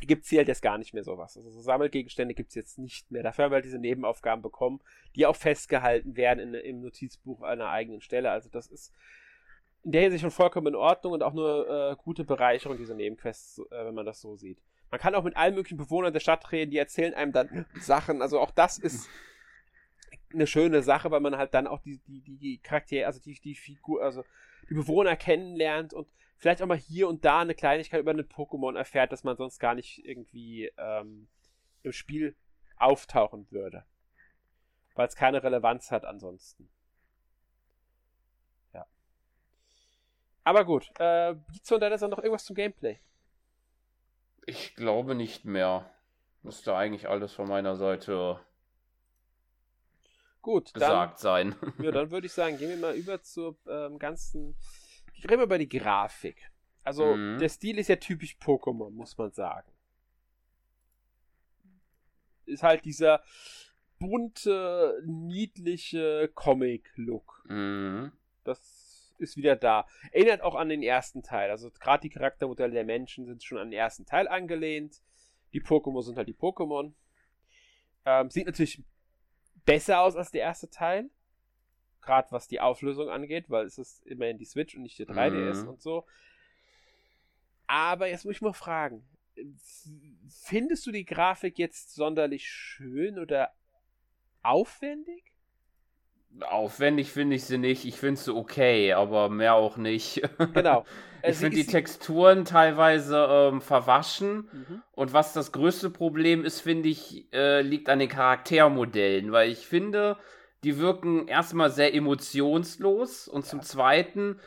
gibt es hier halt jetzt gar nicht mehr sowas. Also so Sammelgegenstände gibt es jetzt nicht mehr. Dafür haben wir halt diese Nebenaufgaben bekommen, die auch festgehalten werden in, im Notizbuch einer eigenen Stelle. Also das ist in der Hinsicht schon vollkommen in Ordnung und auch nur äh, gute Bereicherung dieser Nebenquests, äh, wenn man das so sieht. Man kann auch mit allen möglichen Bewohnern der Stadt reden, die erzählen einem dann Sachen. Also auch das ist eine schöne Sache, weil man halt dann auch die, die, die Charaktere, also die, die Figur, also die Bewohner kennenlernt und vielleicht auch mal hier und da eine Kleinigkeit über einen Pokémon erfährt, dass man sonst gar nicht irgendwie ähm, im Spiel auftauchen würde. Weil es keine Relevanz hat ansonsten. Ja. Aber gut, äh, gibt's von deiner Seite noch irgendwas zum Gameplay? Ich glaube nicht mehr. Müsste eigentlich alles von meiner Seite Gut, gesagt dann, sein. Ja, dann würde ich sagen, gehen wir mal über zur ähm, ganzen reden wir über die Grafik. Also, mhm. der Stil ist ja typisch Pokémon, muss man sagen. Ist halt dieser bunte, niedliche Comic-Look. Mhm. Das ist wieder da. Erinnert auch an den ersten Teil. Also, gerade die Charaktermodelle der Menschen sind schon an den ersten Teil angelehnt. Die Pokémon sind halt die Pokémon. Ähm, sieht natürlich besser aus als der erste Teil gerade was die Auflösung angeht, weil es ist immerhin die Switch und nicht der 3DS mhm. und so. Aber jetzt muss ich mal fragen, findest du die Grafik jetzt sonderlich schön oder aufwendig? Aufwendig finde ich sie nicht. Ich finde sie okay, aber mehr auch nicht. Genau. ich finde die Texturen teilweise ähm, verwaschen. Mhm. Und was das größte Problem ist, finde ich, äh, liegt an den Charaktermodellen. Weil ich finde, die wirken erstmal sehr emotionslos und ja. zum Zweiten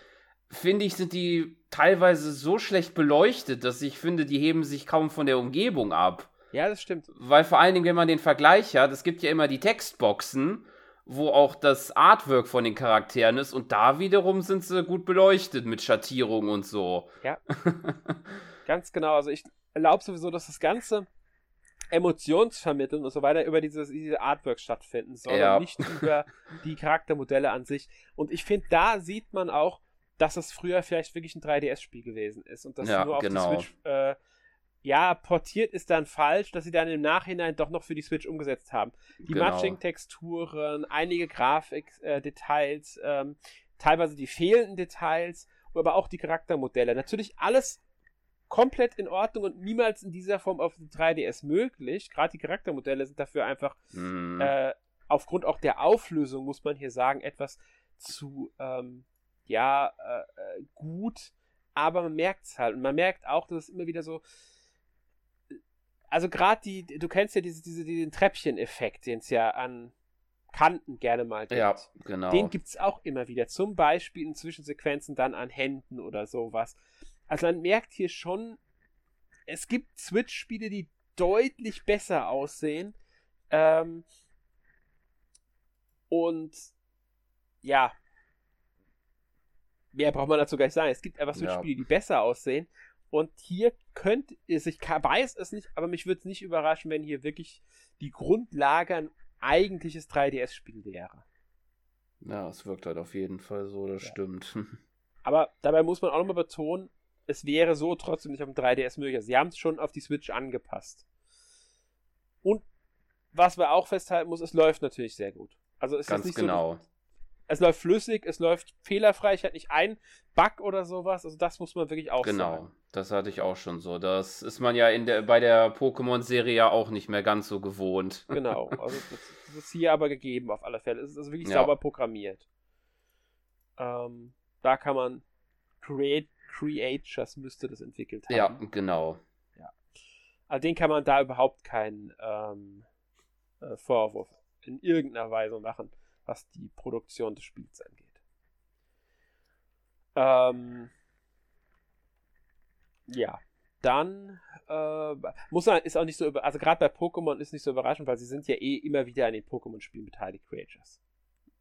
finde ich, sind die teilweise so schlecht beleuchtet, dass ich finde, die heben sich kaum von der Umgebung ab. Ja, das stimmt. Weil vor allen Dingen, wenn man den Vergleich hat, es gibt ja immer die Textboxen, wo auch das Artwork von den Charakteren ist und da wiederum sind sie gut beleuchtet mit Schattierung und so. Ja. Ganz genau. Also ich erlaube sowieso, dass das Ganze Emotionsvermitteln und so weiter über dieses, diese Artwork stattfinden, sondern ja. nicht über die Charaktermodelle an sich. Und ich finde, da sieht man auch, dass es früher vielleicht wirklich ein 3DS-Spiel gewesen ist und dass ja, nur auf genau. die Switch äh, ja, portiert ist dann falsch, dass sie dann im Nachhinein doch noch für die Switch umgesetzt haben. Die genau. Matching-Texturen, einige Grafik-Details, äh, ähm, teilweise die fehlenden Details, aber auch die Charaktermodelle. Natürlich alles komplett in Ordnung und niemals in dieser Form auf 3DS möglich. Gerade die Charaktermodelle sind dafür einfach mm. äh, aufgrund auch der Auflösung, muss man hier sagen, etwas zu ähm, ja äh, äh gut. Aber man merkt es halt und man merkt auch, dass es immer wieder so also gerade die, du kennst ja diese, diese, diesen Treppchen-Effekt, den es ja an Kanten gerne mal gibt. Ja, genau. Den gibt es auch immer wieder. Zum Beispiel in Zwischensequenzen dann an Händen oder sowas. Also man merkt hier schon, es gibt Switch-Spiele, die deutlich besser aussehen. Ähm, und ja, mehr braucht man dazu gar nicht sagen. Es gibt einfach Switch-Spiele, die besser aussehen. Und hier könnte es, ich weiß es nicht, aber mich würde es nicht überraschen, wenn hier wirklich die Grundlage ein eigentliches 3DS-Spiel wäre. Ja, es wirkt halt auf jeden Fall so, das ja. stimmt. Aber dabei muss man auch nochmal betonen, es wäre so trotzdem nicht auf dem 3DS möglich. Sie haben es schon auf die Switch angepasst. Und was wir auch festhalten muss, es läuft natürlich sehr gut. Also es Ganz ist nicht genau. so, es läuft flüssig, es läuft fehlerfrei, ich hatte nicht einen Bug oder sowas. Also das muss man wirklich auch genau, sagen. Genau, das hatte ich auch schon so. Das ist man ja in der, bei der Pokémon-Serie ja auch nicht mehr ganz so gewohnt. Genau, also das, das ist hier aber gegeben auf alle Fälle. Es ist also wirklich ja. sauber programmiert. Ähm, da kann man Create Creatures müsste das entwickelt haben. Ja, genau. Ja. Also den kann man da überhaupt keinen ähm, äh, Vorwurf in irgendeiner Weise machen, was die Produktion des Spiels angeht. Ähm, ja, dann äh, muss man, ist auch nicht so, über, also gerade bei Pokémon ist nicht so überraschend, weil sie sind ja eh immer wieder an den Pokémon-Spielen beteiligt, Creatures.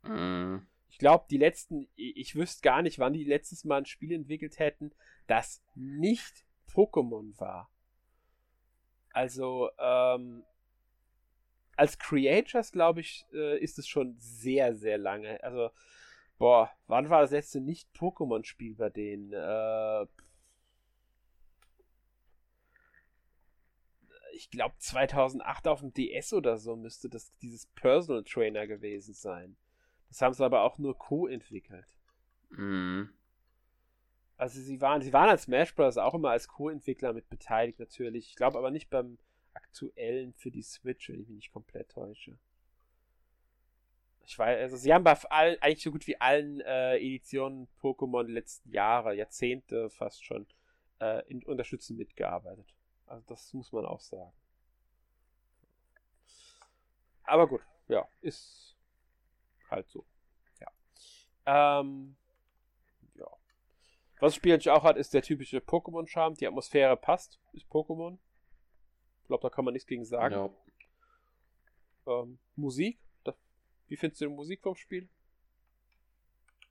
Mm. Ich glaube, die letzten, ich wüsste gar nicht, wann die letztes Mal ein Spiel entwickelt hätten, das nicht Pokémon war. Also, ähm, als Creators, glaube ich, äh, ist es schon sehr, sehr lange. Also, boah, wann war das letzte Nicht-Pokémon-Spiel bei denen? Äh, ich glaube 2008 auf dem DS oder so müsste das dieses Personal Trainer gewesen sein. Das haben sie aber auch nur co-entwickelt. Mhm. Also sie waren, sie waren als Smash Bros. auch immer als Co-Entwickler mit beteiligt natürlich. Ich glaube aber nicht beim aktuellen für die Switch, wenn ich mich nicht komplett täusche. Ich weiß, also sie haben bei allen, eigentlich so gut wie allen äh, Editionen Pokémon letzten Jahre, Jahrzehnte fast schon, äh, in, unterstützend mitgearbeitet. Also das muss man auch sagen. Aber gut, ja, ist halt so. Ja. Ähm, ja. Was das Spiel natürlich auch hat, ist der typische Pokémon-Charme. Die Atmosphäre passt, ist Pokémon. Ich glaube, da kann man nichts gegen sagen. Ja. Ähm, Musik? Das, wie findest du die Musik vom Spiel?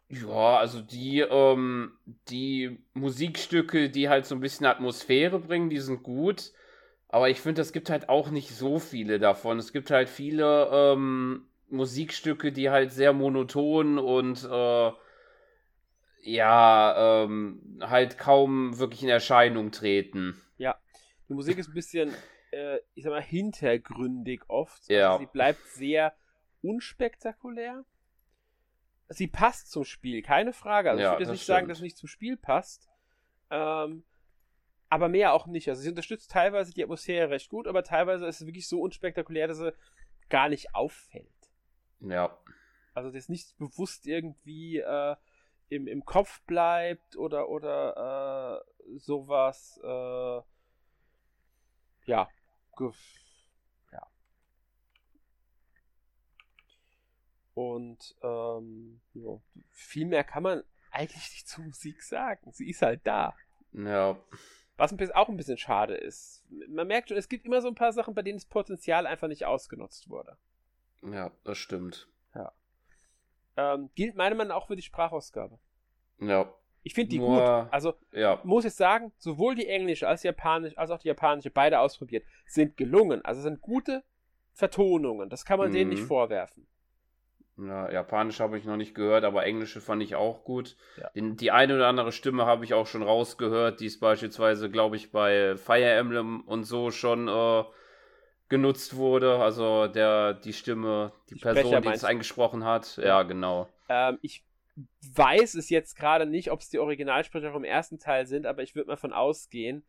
Ja, also die, ähm, die Musikstücke, die halt so ein bisschen Atmosphäre bringen, die sind gut. Aber ich finde, es gibt halt auch nicht so viele davon. Es gibt halt viele ähm, Musikstücke, die halt sehr monoton und äh, ja, ähm, halt kaum wirklich in Erscheinung treten. Ja, die Musik ist ein bisschen, äh, ich sag mal, hintergründig oft. Ja. Also sie bleibt sehr unspektakulär. Sie passt zum Spiel, keine Frage. Also Ja, ich würde jetzt nicht sagen, stimmt. dass es nicht zum Spiel passt. Ähm, aber mehr auch nicht. Also sie unterstützt teilweise die Atmosphäre recht gut, aber teilweise ist es wirklich so unspektakulär, dass sie gar nicht auffällt. Ja. Also das nicht bewusst irgendwie äh, im, im Kopf bleibt oder oder äh, sowas. Äh, ja. Ja. Und ähm, ja, viel mehr kann man eigentlich nicht zur Musik sagen. Sie ist halt da. Ja. Was ein bisschen, auch ein bisschen schade ist. Man merkt schon, es gibt immer so ein paar Sachen, bei denen das Potenzial einfach nicht ausgenutzt wurde. Ja, das stimmt. Ähm, gilt meiner Meinung nach auch für die Sprachausgabe. Ja. Ich finde die Nur- gut. Also Ja. muss ich sagen, sowohl die englische als die japanische, als auch die japanische, beide ausprobiert, sind gelungen. Also sind gute Vertonungen. Das kann man denen Mhm. nicht vorwerfen. Ja, Japanisch habe ich noch nicht gehört, aber Englische fand ich auch gut. Ja. Den, die eine oder andere Stimme habe ich auch schon rausgehört, die ist beispielsweise, glaube ich, bei Fire Emblem und so schon äh, genutzt wurde. Also der, die Stimme, die, Die Person, Sprecher die es eingesprochen hat. Ja, genau. Ähm, ich weiß es jetzt gerade nicht, ob es die Originalsprecher vom ersten Teil sind, aber ich würde mal von ausgehen.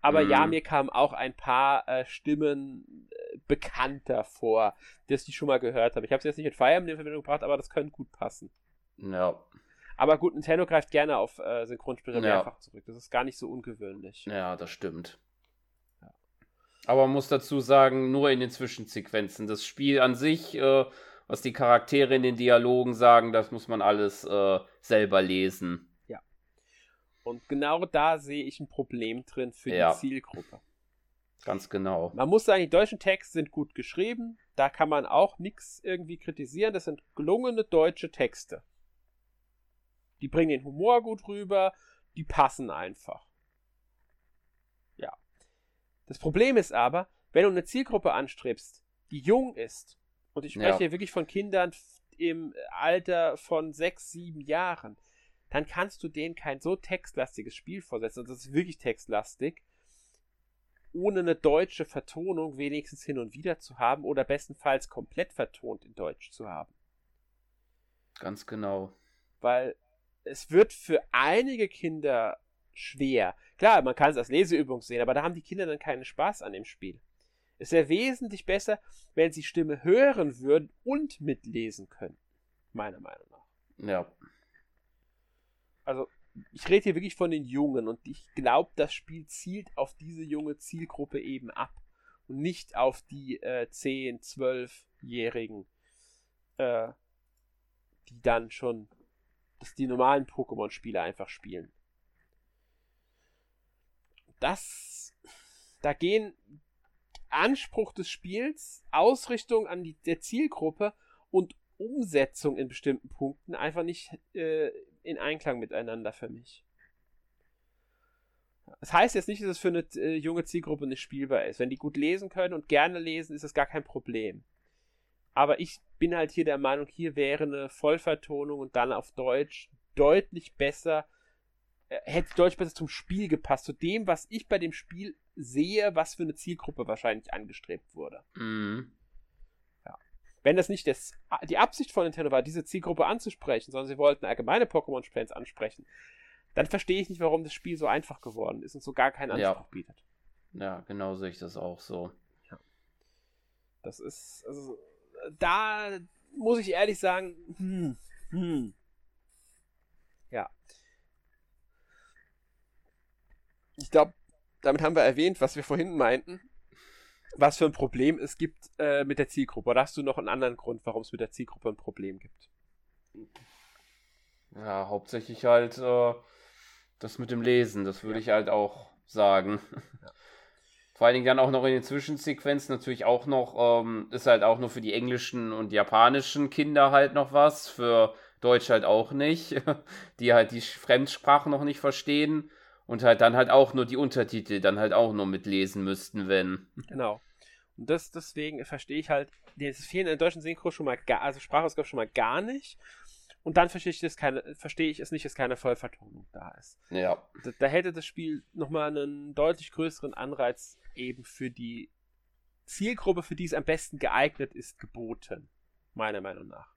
Aber Mhm. ja, mir kamen auch ein paar äh, Stimmen äh, bekannter vor, dass ich schon mal gehört habe. Ich habe es jetzt nicht mit Fire Emblem in Verbindung gebracht, aber das könnte gut passen. Ja, Aber gut, Nintendo greift gerne auf äh, Synchronsprecher Ja. mehrfach zurück. Das ist gar nicht so ungewöhnlich. ja, das stimmt. Aber man muss dazu sagen, nur in den Zwischensequenzen. Das Spiel an sich, äh, was die Charaktere in den Dialogen sagen, das muss man alles äh, selber lesen. Und genau da sehe ich ein Problem drin für Ja. die Zielgruppe. Ganz genau. Man muss sagen, die deutschen Texte sind gut geschrieben. Da kann man auch nichts irgendwie kritisieren. Das sind gelungene deutsche Texte. Die bringen den Humor gut rüber. Die passen einfach. Ja. Das Problem ist aber, wenn du eine Zielgruppe anstrebst, die jung ist, und ich spreche Ja. hier wirklich von Kindern im Alter von sechs, sieben Jahren, dann kannst du denen kein so textlastiges Spiel vorsetzen. Und das ist wirklich textlastig ohne eine deutsche Vertonung wenigstens hin und wieder zu haben oder bestenfalls komplett vertont in Deutsch zu haben. Ganz genau. Weil es wird für einige Kinder schwer. Klar, man kann es als Leseübung sehen, aber da haben die Kinder dann keinen Spaß an dem Spiel. Es wäre wesentlich besser, wenn sie Stimme hören würden und mitlesen können. Meiner Meinung nach. Ja. Also, ich rede hier wirklich von den Jungen und ich glaube, das Spiel zielt auf diese junge Zielgruppe eben ab und nicht auf die äh, 10, 12-Jährigen, äh, die dann schon dass die normalen Pokémon-Spiele einfach spielen. Das, da gehen Anspruch des Spiels, Ausrichtung an die, der Zielgruppe und Umsetzung in bestimmten Punkten einfach nicht äh, in Einklang miteinander für mich. Das heißt jetzt nicht, dass es für eine äh, junge Zielgruppe nicht spielbar ist. Wenn die gut lesen können und gerne lesen, ist das gar kein Problem. Aber ich bin halt hier der Meinung, hier wäre eine Vollvertonung und dann auf Deutsch deutlich besser, hätte deutlich besser zum Spiel gepasst, zu dem, was ich bei dem Spiel sehe, was für eine Zielgruppe wahrscheinlich angestrebt wurde. Mhm. Ja. Wenn das nicht das, die Absicht von Nintendo war, diese Zielgruppe anzusprechen, sondern sie wollten allgemeine Pokémon-Fans ansprechen, dann verstehe ich nicht, warum das Spiel so einfach geworden ist und so gar keinen Anspruch ja. bietet. Ja, genau sehe ich das auch so. Ja. Das ist, also, da muss ich ehrlich sagen, hm, hm. Ja. Ich glaube, damit haben wir erwähnt, was wir vorhin meinten, was für ein Problem es gibt äh, mit der Zielgruppe. Oder hast du noch einen anderen Grund, warum es mit der Zielgruppe ein Problem gibt? Ja, hauptsächlich halt äh, das mit dem Lesen, das würde ja. ich halt auch sagen. Ja. Vor allen Dingen dann auch noch in den Zwischensequenzen natürlich auch noch, ähm, ist halt auch nur für die englischen und japanischen Kinder halt noch was, für Deutsch halt auch nicht, die halt die Fremdsprache noch nicht verstehen und halt dann halt auch nur die Untertitel dann halt auch nur mitlesen müssten, wenn. Genau. Und das, deswegen verstehe ich halt, das fehlen in der deutschen Synchro schon mal gar, also Sprachausgabe schon mal gar nicht. Und dann verstehe ich, das keine, verstehe ich es nicht, dass keine Vollvertonung da ist. Ja. Da, da hätte das Spiel nochmal einen deutlich größeren Anreiz eben für die Zielgruppe, für die es am besten geeignet ist, geboten. Meiner Meinung nach.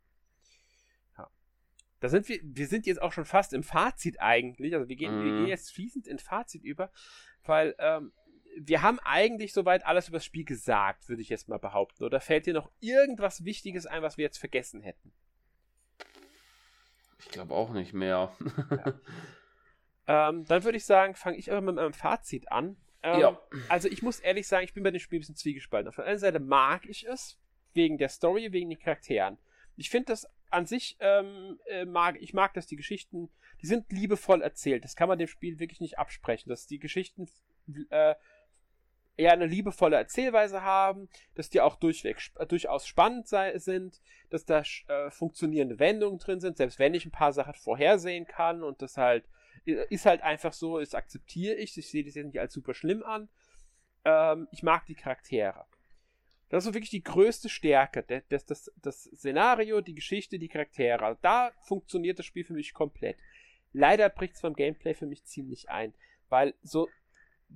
Da sind wir, wir sind jetzt auch schon fast im Fazit eigentlich. Also wir gehen, mhm. wir gehen jetzt fließend in Fazit über, weil ähm, wir haben eigentlich soweit alles über das Spiel gesagt, würde ich jetzt mal behaupten. Oder fällt dir noch irgendwas Wichtiges ein, was wir jetzt vergessen hätten? Ich glaube auch nicht mehr. ja. ähm, dann würde ich sagen, fange ich aber mit meinem Fazit an. Ähm, ja. Also ich muss ehrlich sagen, ich bin bei dem Spiel ein bisschen zwiegespalten. Auf der einen Seite mag ich es, wegen der Story, wegen den Charakteren. Ich finde das an sich, ähm, äh, mag, ich mag, dass die Geschichten, die sind liebevoll erzählt. Das kann man dem Spiel wirklich nicht absprechen, dass die Geschichten äh, eher eine liebevolle Erzählweise haben, dass die auch durchweg, äh, durchaus spannend sei, sind, dass da äh, funktionierende Wendungen drin sind, selbst wenn ich ein paar Sachen vorhersehen kann und das halt äh, ist halt einfach so, das akzeptiere ich, ich sehe das jetzt nicht als super schlimm an. Ähm, ich mag die Charaktere. Das ist wirklich die größte Stärke, das, das, das Szenario, die Geschichte, die Charaktere. Also da funktioniert das Spiel für mich komplett. Leider bricht es beim Gameplay für mich ziemlich ein, weil so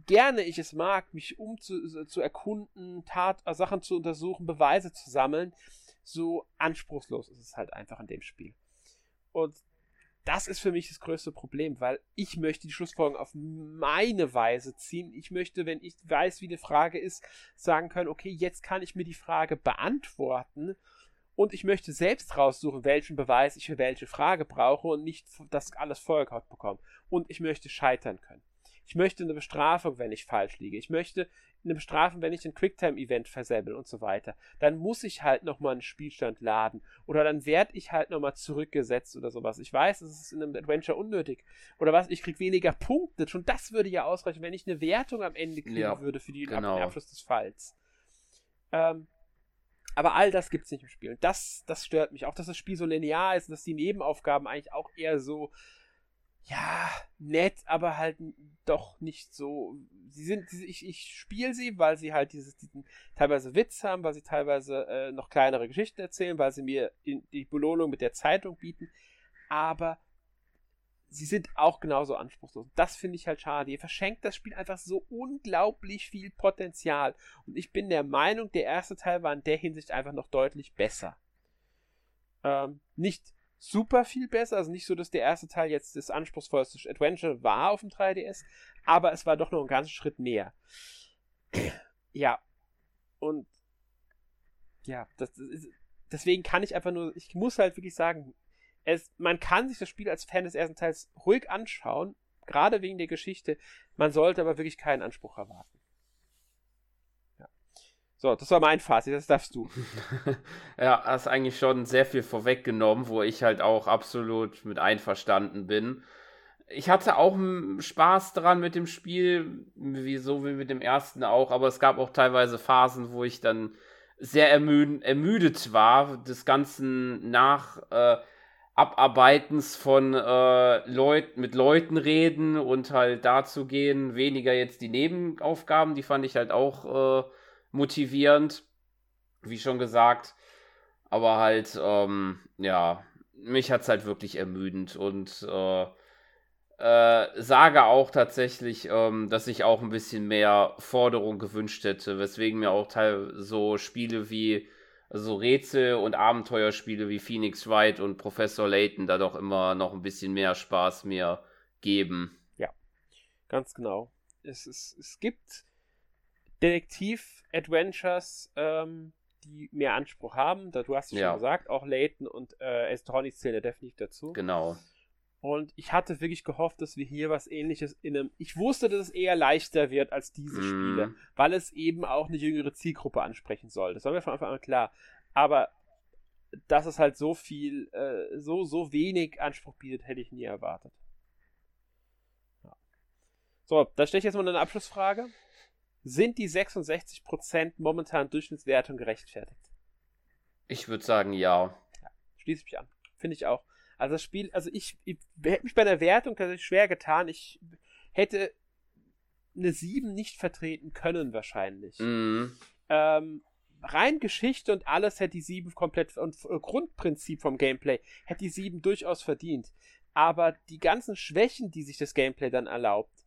gerne ich es mag, mich um zu, zu erkunden, Tat, äh, Sachen zu untersuchen, Beweise zu sammeln, so anspruchslos ist es halt einfach in dem Spiel. Und das ist für mich das größte Problem, weil ich möchte die Schlussfolgerung auf meine Weise ziehen. Ich möchte, wenn ich weiß, wie die Frage ist, sagen können, okay, jetzt kann ich mir die Frage beantworten und ich möchte selbst raussuchen, welchen Beweis ich für welche Frage brauche und nicht das alles vorgekaut bekommen. Und ich möchte scheitern können. Ich möchte eine Bestrafung, wenn ich falsch liege. Ich möchte eine Bestrafung, wenn ich ein Quicktime-Event versäbel und so weiter. Dann muss ich halt nochmal einen Spielstand laden. Oder dann werde ich halt nochmal zurückgesetzt oder sowas. Ich weiß, das ist in einem Adventure unnötig. Oder was, ich krieg weniger Punkte. Schon das würde ja ausreichen, wenn ich eine Wertung am Ende kriegen ja, würde für die, genau. den Abschluss des Falls. Ähm, aber all das gibt es nicht im Spiel. Und das, das stört mich. Auch, dass das Spiel so linear ist und dass die Nebenaufgaben eigentlich auch eher so ja, nett, aber halt doch nicht so. Sie sind, ich, ich spiele sie, weil sie halt dieses, diesen teilweise Witz haben, weil sie teilweise äh, noch kleinere Geschichten erzählen, weil sie mir in, die Belohnung mit der Zeitung bieten. Aber sie sind auch genauso anspruchslos. Das finde ich halt schade. Ihr verschenkt das Spiel einfach so unglaublich viel Potenzial. Und ich bin der Meinung, der erste Teil war in der Hinsicht einfach noch deutlich besser. Ähm, nicht super viel besser. Also nicht so, dass der erste Teil jetzt das anspruchsvollste Adventure war auf dem 3DS, aber es war doch noch einen ganzen Schritt mehr. ja. Und ja, das ist, deswegen kann ich einfach nur, ich muss halt wirklich sagen, es, man kann sich das Spiel als Fan des ersten Teils ruhig anschauen, gerade wegen der Geschichte. Man sollte aber wirklich keinen Anspruch erwarten. So, das war mein Fazit, das darfst du. ja, hast eigentlich schon sehr viel vorweggenommen, wo ich halt auch absolut mit einverstanden bin. Ich hatte auch Spaß dran mit dem Spiel, wie so wie mit dem ersten auch, aber es gab auch teilweise Phasen, wo ich dann sehr ermüd ermüdet war, des ganzen nach äh, Abarbeitens von äh, Leut mit Leuten reden und halt dazu gehen, weniger jetzt die Nebenaufgaben, die fand ich halt auch äh, motivierend, wie schon gesagt. Aber halt, ähm, ja, mich hat es halt wirklich ermüdend und äh, äh, sage auch tatsächlich, ähm, dass ich auch ein bisschen mehr Forderung gewünscht hätte, weswegen mir auch teil so Spiele wie so Rätsel und Abenteuerspiele wie Phoenix Wright und Professor Layton da doch immer noch ein bisschen mehr Spaß mir geben. Ja, ganz genau. Es, es, es gibt Detektiv-Adventures, ähm, die mehr Anspruch haben. Da, du hast es ja. schon gesagt, auch Layton und äh, Estronic zählen definitiv dazu. Genau. Und ich hatte wirklich gehofft, dass wir hier was ähnliches in einem. Ich wusste, dass es eher leichter wird als diese mm. Spiele, weil es eben auch eine jüngere Zielgruppe ansprechen soll. Das war mir von Anfang an klar. Aber dass es halt so viel, äh, so, so wenig Anspruch bietet, hätte ich nie erwartet. Ja. So, da stelle ich jetzt mal eine Abschlussfrage. Sind die 66% momentan Durchschnittswertung gerechtfertigt? Ich würde sagen, ja. ja. Schließe mich an. Finde ich auch. Also das Spiel, also ich, ich hätte mich bei der Wertung tatsächlich schwer getan. Ich hätte eine 7 nicht vertreten können wahrscheinlich. Mhm. Ähm, rein Geschichte und alles hätte die 7 komplett und äh, Grundprinzip vom Gameplay hätte die 7 durchaus verdient. Aber die ganzen Schwächen, die sich das Gameplay dann erlaubt,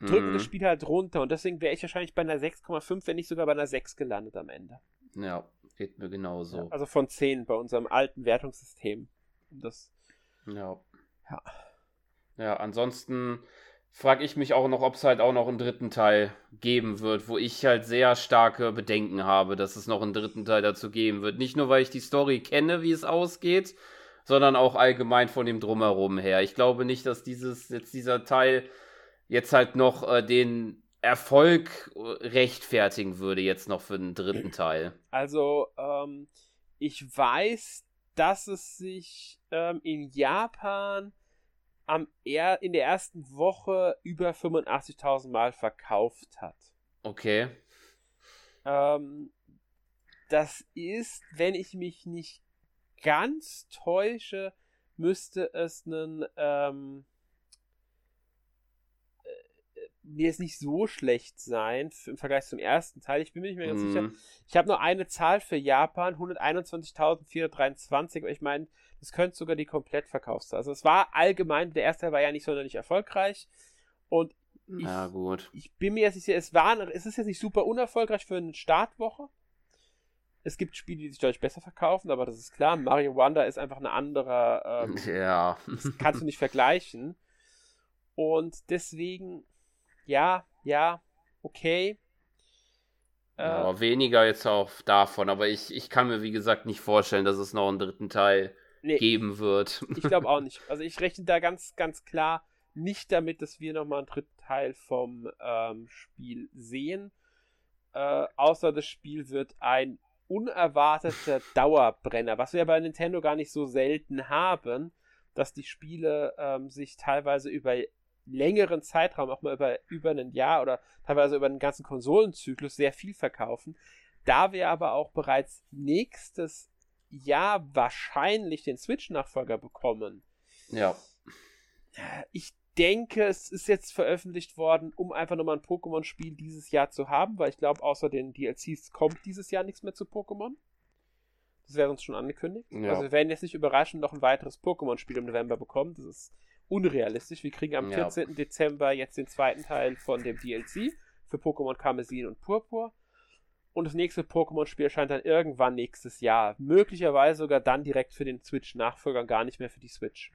drücken mhm. das Spiel halt runter und deswegen wäre ich wahrscheinlich bei einer 6,5, wenn nicht sogar bei einer 6 gelandet am Ende. Ja, geht mir genauso. Ja, also von 10 bei unserem alten Wertungssystem. Das ja. Ja. Ja, ansonsten frage ich mich auch noch, ob es halt auch noch einen dritten Teil geben wird, wo ich halt sehr starke Bedenken habe, dass es noch einen dritten Teil dazu geben wird. Nicht nur, weil ich die Story kenne, wie es ausgeht, sondern auch allgemein von dem Drumherum her. Ich glaube nicht, dass dieses, jetzt dieser Teil jetzt halt noch äh, den Erfolg äh, rechtfertigen würde, jetzt noch für den dritten Teil. Also, ähm, ich weiß, dass es sich ähm, in Japan am er in der ersten Woche über 85.000 Mal verkauft hat. Okay. Ähm, das ist, wenn ich mich nicht ganz täusche, müsste es einen ähm, mir jetzt nicht so schlecht sein im Vergleich zum ersten Teil. Ich bin mir nicht mehr ganz mm. sicher. Mhm. Ich habe nur eine Zahl für Japan, 121.423, aber ich meine, das könnte sogar die Komplettverkaufszahl. Also es war allgemein, der erste Teil war ja nicht sonderlich erfolgreich und ich, ja, gut. ich bin mir jetzt nicht sicher, es, war, es ist jetzt nicht super unerfolgreich für eine Startwoche. Es gibt Spiele, die sich deutlich besser verkaufen, aber das ist klar. Mario Wonder ist einfach eine andere. Ähm, ja. Das kannst du nicht vergleichen. Und deswegen ja, ja, okay. Ja, aber weniger jetzt auch davon, aber ich, ich kann mir, wie gesagt, nicht vorstellen, dass es noch einen dritten Teil nee, geben wird. Ich glaube auch nicht. Also ich rechne da ganz, ganz klar nicht damit, dass wir nochmal einen dritten Teil vom ähm, Spiel sehen. Äh, außer das Spiel wird ein unerwarteter Dauerbrenner, was wir bei Nintendo gar nicht so selten haben, dass die Spiele ähm, sich teilweise über längeren Zeitraum, auch mal über, über ein Jahr oder teilweise über einen ganzen Konsolenzyklus sehr viel verkaufen. Da wir aber auch bereits nächstes Jahr wahrscheinlich den Switch-Nachfolger bekommen. Ja. Ich denke, es ist jetzt veröffentlicht worden, um einfach nochmal ein Pokémon-Spiel dieses Jahr zu haben, weil ich glaube, außer den DLCs kommt dieses Jahr nichts mehr zu Pokémon. Das wäre uns schon angekündigt. Ja. Also wir werden jetzt nicht überraschend noch ein weiteres Pokémon-Spiel im November bekommen. Das ist unrealistisch. Wir kriegen am 14. Ja. Dezember jetzt den zweiten Teil von dem DLC für Pokémon Karmesin und Purpur. Und das nächste Pokémon-Spiel erscheint dann irgendwann nächstes Jahr. Möglicherweise sogar dann direkt für den Switch-Nachfolger und gar nicht mehr für die Switch.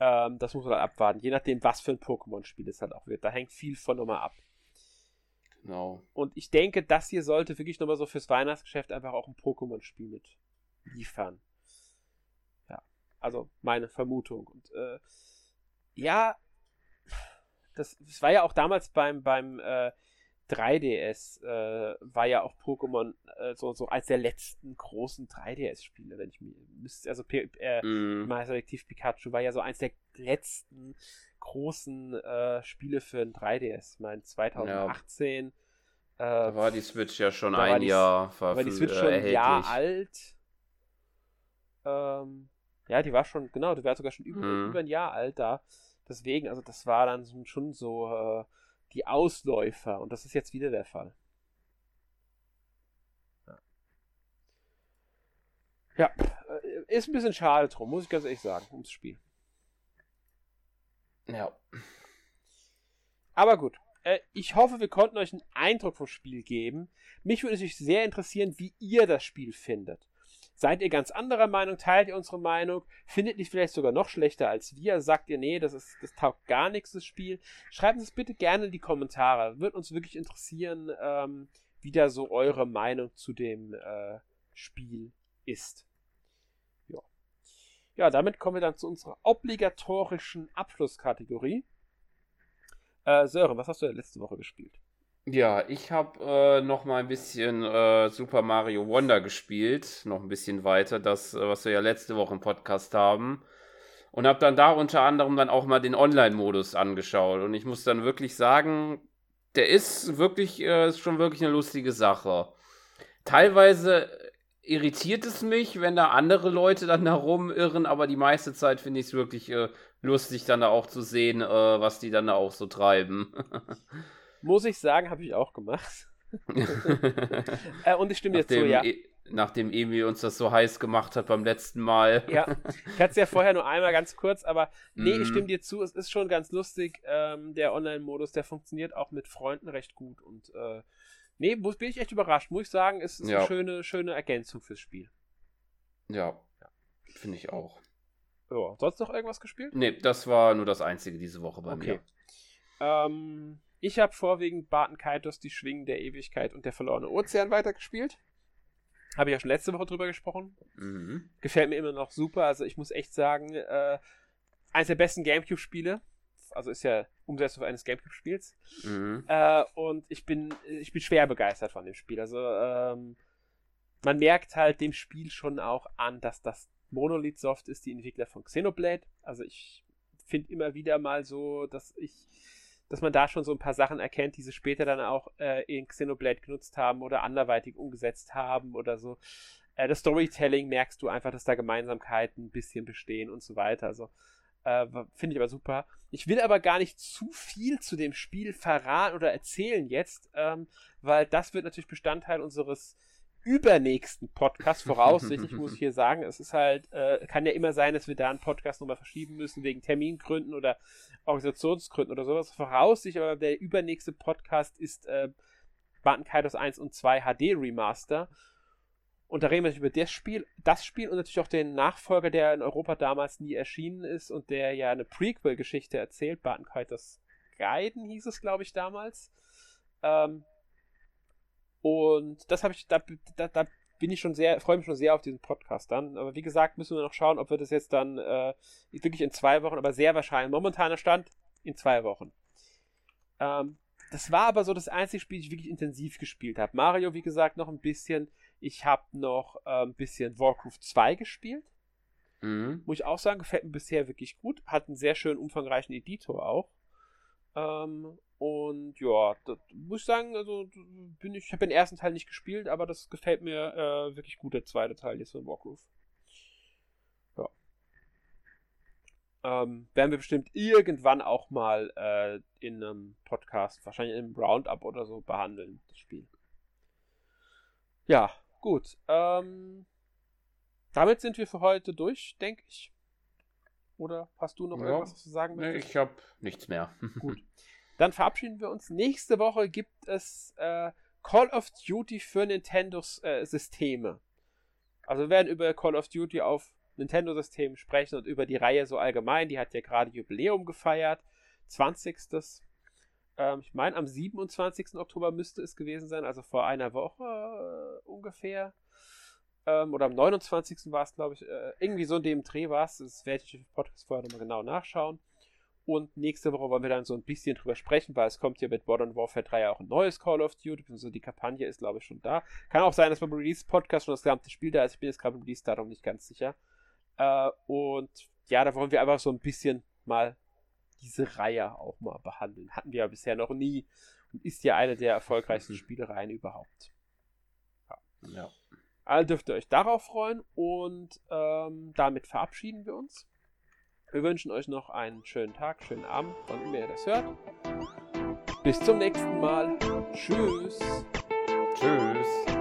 Ähm, das muss man dann abwarten. Je nachdem, was für ein Pokémon-Spiel es halt auch wird. Da hängt viel von nochmal ab. Genau. Und ich denke, das hier sollte wirklich nochmal so fürs Weihnachtsgeschäft einfach auch ein Pokémon-Spiel mit liefern. Also meine Vermutung. Und äh, ja, das, das, war ja auch damals beim, beim äh, 3DS, äh, war ja auch Pokémon äh, so, so als der letzten großen 3DS-Spiele, wenn ich mir müsste, also äh, mm. mal selektiv Pikachu war ja so eins der letzten großen äh, Spiele für ein 3DS. Ich meine, 2018. Ja. Da war die Switch ja schon ein die, Jahr war die Switch schon ein Jahr alt. Ähm, ja, die war schon, genau, die war sogar schon über, mm. über ein Jahr alt da. Deswegen, also das war dann schon so äh, die Ausläufer und das ist jetzt wieder der Fall. Ja. ja, äh, ist ein bisschen schade drum, muss ich ganz ehrlich sagen, ums Spiel. Ja. Aber gut. Äh, ich hoffe, wir konnten euch einen Eindruck vom Spiel geben. Mich würde natürlich sehr interessieren, wie ihr das Spiel findet. Seid ihr ganz anderer Meinung? Teilt ihr unsere Meinung? Findet ihr vielleicht sogar noch schlechter als wir? Sagt ihr, nee, das, ist, das taugt gar nichts, das Spiel? Schreibt es bitte gerne in die Kommentare. Wird uns wirklich interessieren, ähm, wie da so eure Meinung zu dem äh, Spiel ist. Ja. ja, damit kommen wir dann zu unserer obligatorischen Abschlusskategorie. Äh, Sören, was hast du letzte Woche gespielt? Ja, ich habe äh, noch mal ein bisschen äh, Super Mario Wonder gespielt, noch ein bisschen weiter, das, äh, was wir ja letzte Woche im Podcast haben. Und habe dann da unter anderem dann auch mal den Online-Modus angeschaut. Und ich muss dann wirklich sagen, der ist wirklich, äh, ist schon wirklich eine lustige Sache. Teilweise irritiert es mich, wenn da andere Leute dann herumirren, aber die meiste Zeit finde ich es wirklich äh, lustig, dann da auch zu sehen, äh, was die dann da auch so treiben. Muss ich sagen, habe ich auch gemacht. äh, und ich stimme nachdem, jetzt zu, ja. E nachdem Emi uns das so heiß gemacht hat beim letzten Mal. ja, ich hatte es ja vorher nur einmal ganz kurz, aber nee, mm. ich mhm. stimme dir zu, es ist schon ganz lustig. Ähm, der Online-Modus, der funktioniert auch mit Freunden recht gut und äh, nee, bin ich echt überrascht. Muss ich sagen, es ist ja. eine schöne, schöne Ergänzung fürs Spiel. Ja, ja. finde ich auch. Ja, sonst noch irgendwas gespielt? Nee, das war nur das einzige diese Woche bei okay. mir. Ähm, ich habe vorwiegend Barton Kaitos, die Schwingen der Ewigkeit und der verlorene Ozean weitergespielt. Habe ich ja schon letzte Woche drüber gesprochen. Mhm. Gefällt mir immer noch super. Also ich muss echt sagen, äh, eines der besten Gamecube-Spiele. Also ist ja Umsetzung eines Gamecube-Spiels. Mhm. Äh, und ich bin, ich bin schwer begeistert von dem Spiel. Also ähm, man merkt halt dem Spiel schon auch an, dass das Monolith Soft ist, die Entwickler von Xenoblade. Also ich finde immer wieder mal so, dass ich dass man da schon so ein paar Sachen erkennt, die sie später dann auch äh, in Xenoblade genutzt haben oder anderweitig umgesetzt haben oder so. Äh, das Storytelling merkst du einfach, dass da Gemeinsamkeiten ein bisschen bestehen und so weiter. Also äh, finde ich aber super. Ich will aber gar nicht zu viel zu dem Spiel verraten oder erzählen jetzt, ähm, weil das wird natürlich Bestandteil unseres übernächsten Podcast, voraussichtlich muss ich hier sagen, es ist halt, äh, kann ja immer sein, dass wir da einen Podcast nochmal verschieben müssen, wegen Termingründen oder Organisationsgründen oder sowas. Voraussichtlich, aber der übernächste Podcast ist äh, Barton Kaitos 1 und 2 HD Remaster. Und da reden wir über das Spiel, das Spiel und natürlich auch den Nachfolger, der in Europa damals nie erschienen ist und der ja eine Prequel-Geschichte erzählt. Barton Kaitos Guiden hieß es, glaube ich, damals. Ähm, und das habe ich, da, da, da, bin ich schon sehr, freue mich schon sehr auf diesen Podcast dann. Aber wie gesagt, müssen wir noch schauen, ob wir das jetzt dann äh, wirklich in zwei Wochen, aber sehr wahrscheinlich, momentaner Stand in zwei Wochen. Ähm, das war aber so das einzige Spiel, das ich wirklich intensiv gespielt habe. Mario, wie gesagt, noch ein bisschen. Ich habe noch äh, ein bisschen Warcraft 2 gespielt. Mhm. Muss ich auch sagen, gefällt mir bisher wirklich gut. Hat einen sehr schönen, umfangreichen Editor auch. Ähm, und ja, das muss ich sagen, also bin ich, habe den ersten Teil nicht gespielt, aber das gefällt mir äh, wirklich gut, der zweite Teil jetzt von Warcraft. Ja. Ähm, werden wir bestimmt irgendwann auch mal äh, in einem Podcast, wahrscheinlich im Roundup oder so, behandeln, das Spiel. Ja, gut. Ähm, damit sind wir für heute durch, denke ich. Oder hast du noch ja, irgendwas, was du sagen? Nee, ich habe nichts mehr. Gut. Dann verabschieden wir uns. Nächste Woche gibt es äh, Call of Duty für Nintendo-Systeme. Äh, also wir werden über Call of Duty auf Nintendo-Systemen sprechen und über die Reihe so allgemein. Die hat ja gerade Jubiläum gefeiert. 20. Ähm, ich meine, am 27. Oktober müsste es gewesen sein, also vor einer Woche äh, ungefähr. Ähm, oder am 29. war es, glaube ich, äh, irgendwie so in dem Dreh war es. Das werde ich im Podcast vorher nochmal genau nachschauen. Und nächste Woche wollen wir dann so ein bisschen drüber sprechen, weil es kommt hier mit Modern Warfare 3 ja auch ein neues Call of Duty, also die Kampagne ist, glaube ich, schon da. Kann auch sein, dass beim Release-Podcast schon das gesamte Spiel da ist. Ich bin jetzt gerade im Release-Datum nicht ganz sicher. Äh, und ja, da wollen wir einfach so ein bisschen mal diese Reihe auch mal behandeln. Hatten wir ja bisher noch nie und ist ja eine der erfolgreichsten mhm. Spielereien überhaupt. Ja. ja. Also dürft ihr euch darauf freuen und ähm, damit verabschieden wir uns. Wir wünschen euch noch einen schönen Tag, schönen Abend, wann immer ihr das hört. Bis zum nächsten Mal. Tschüss. Tschüss.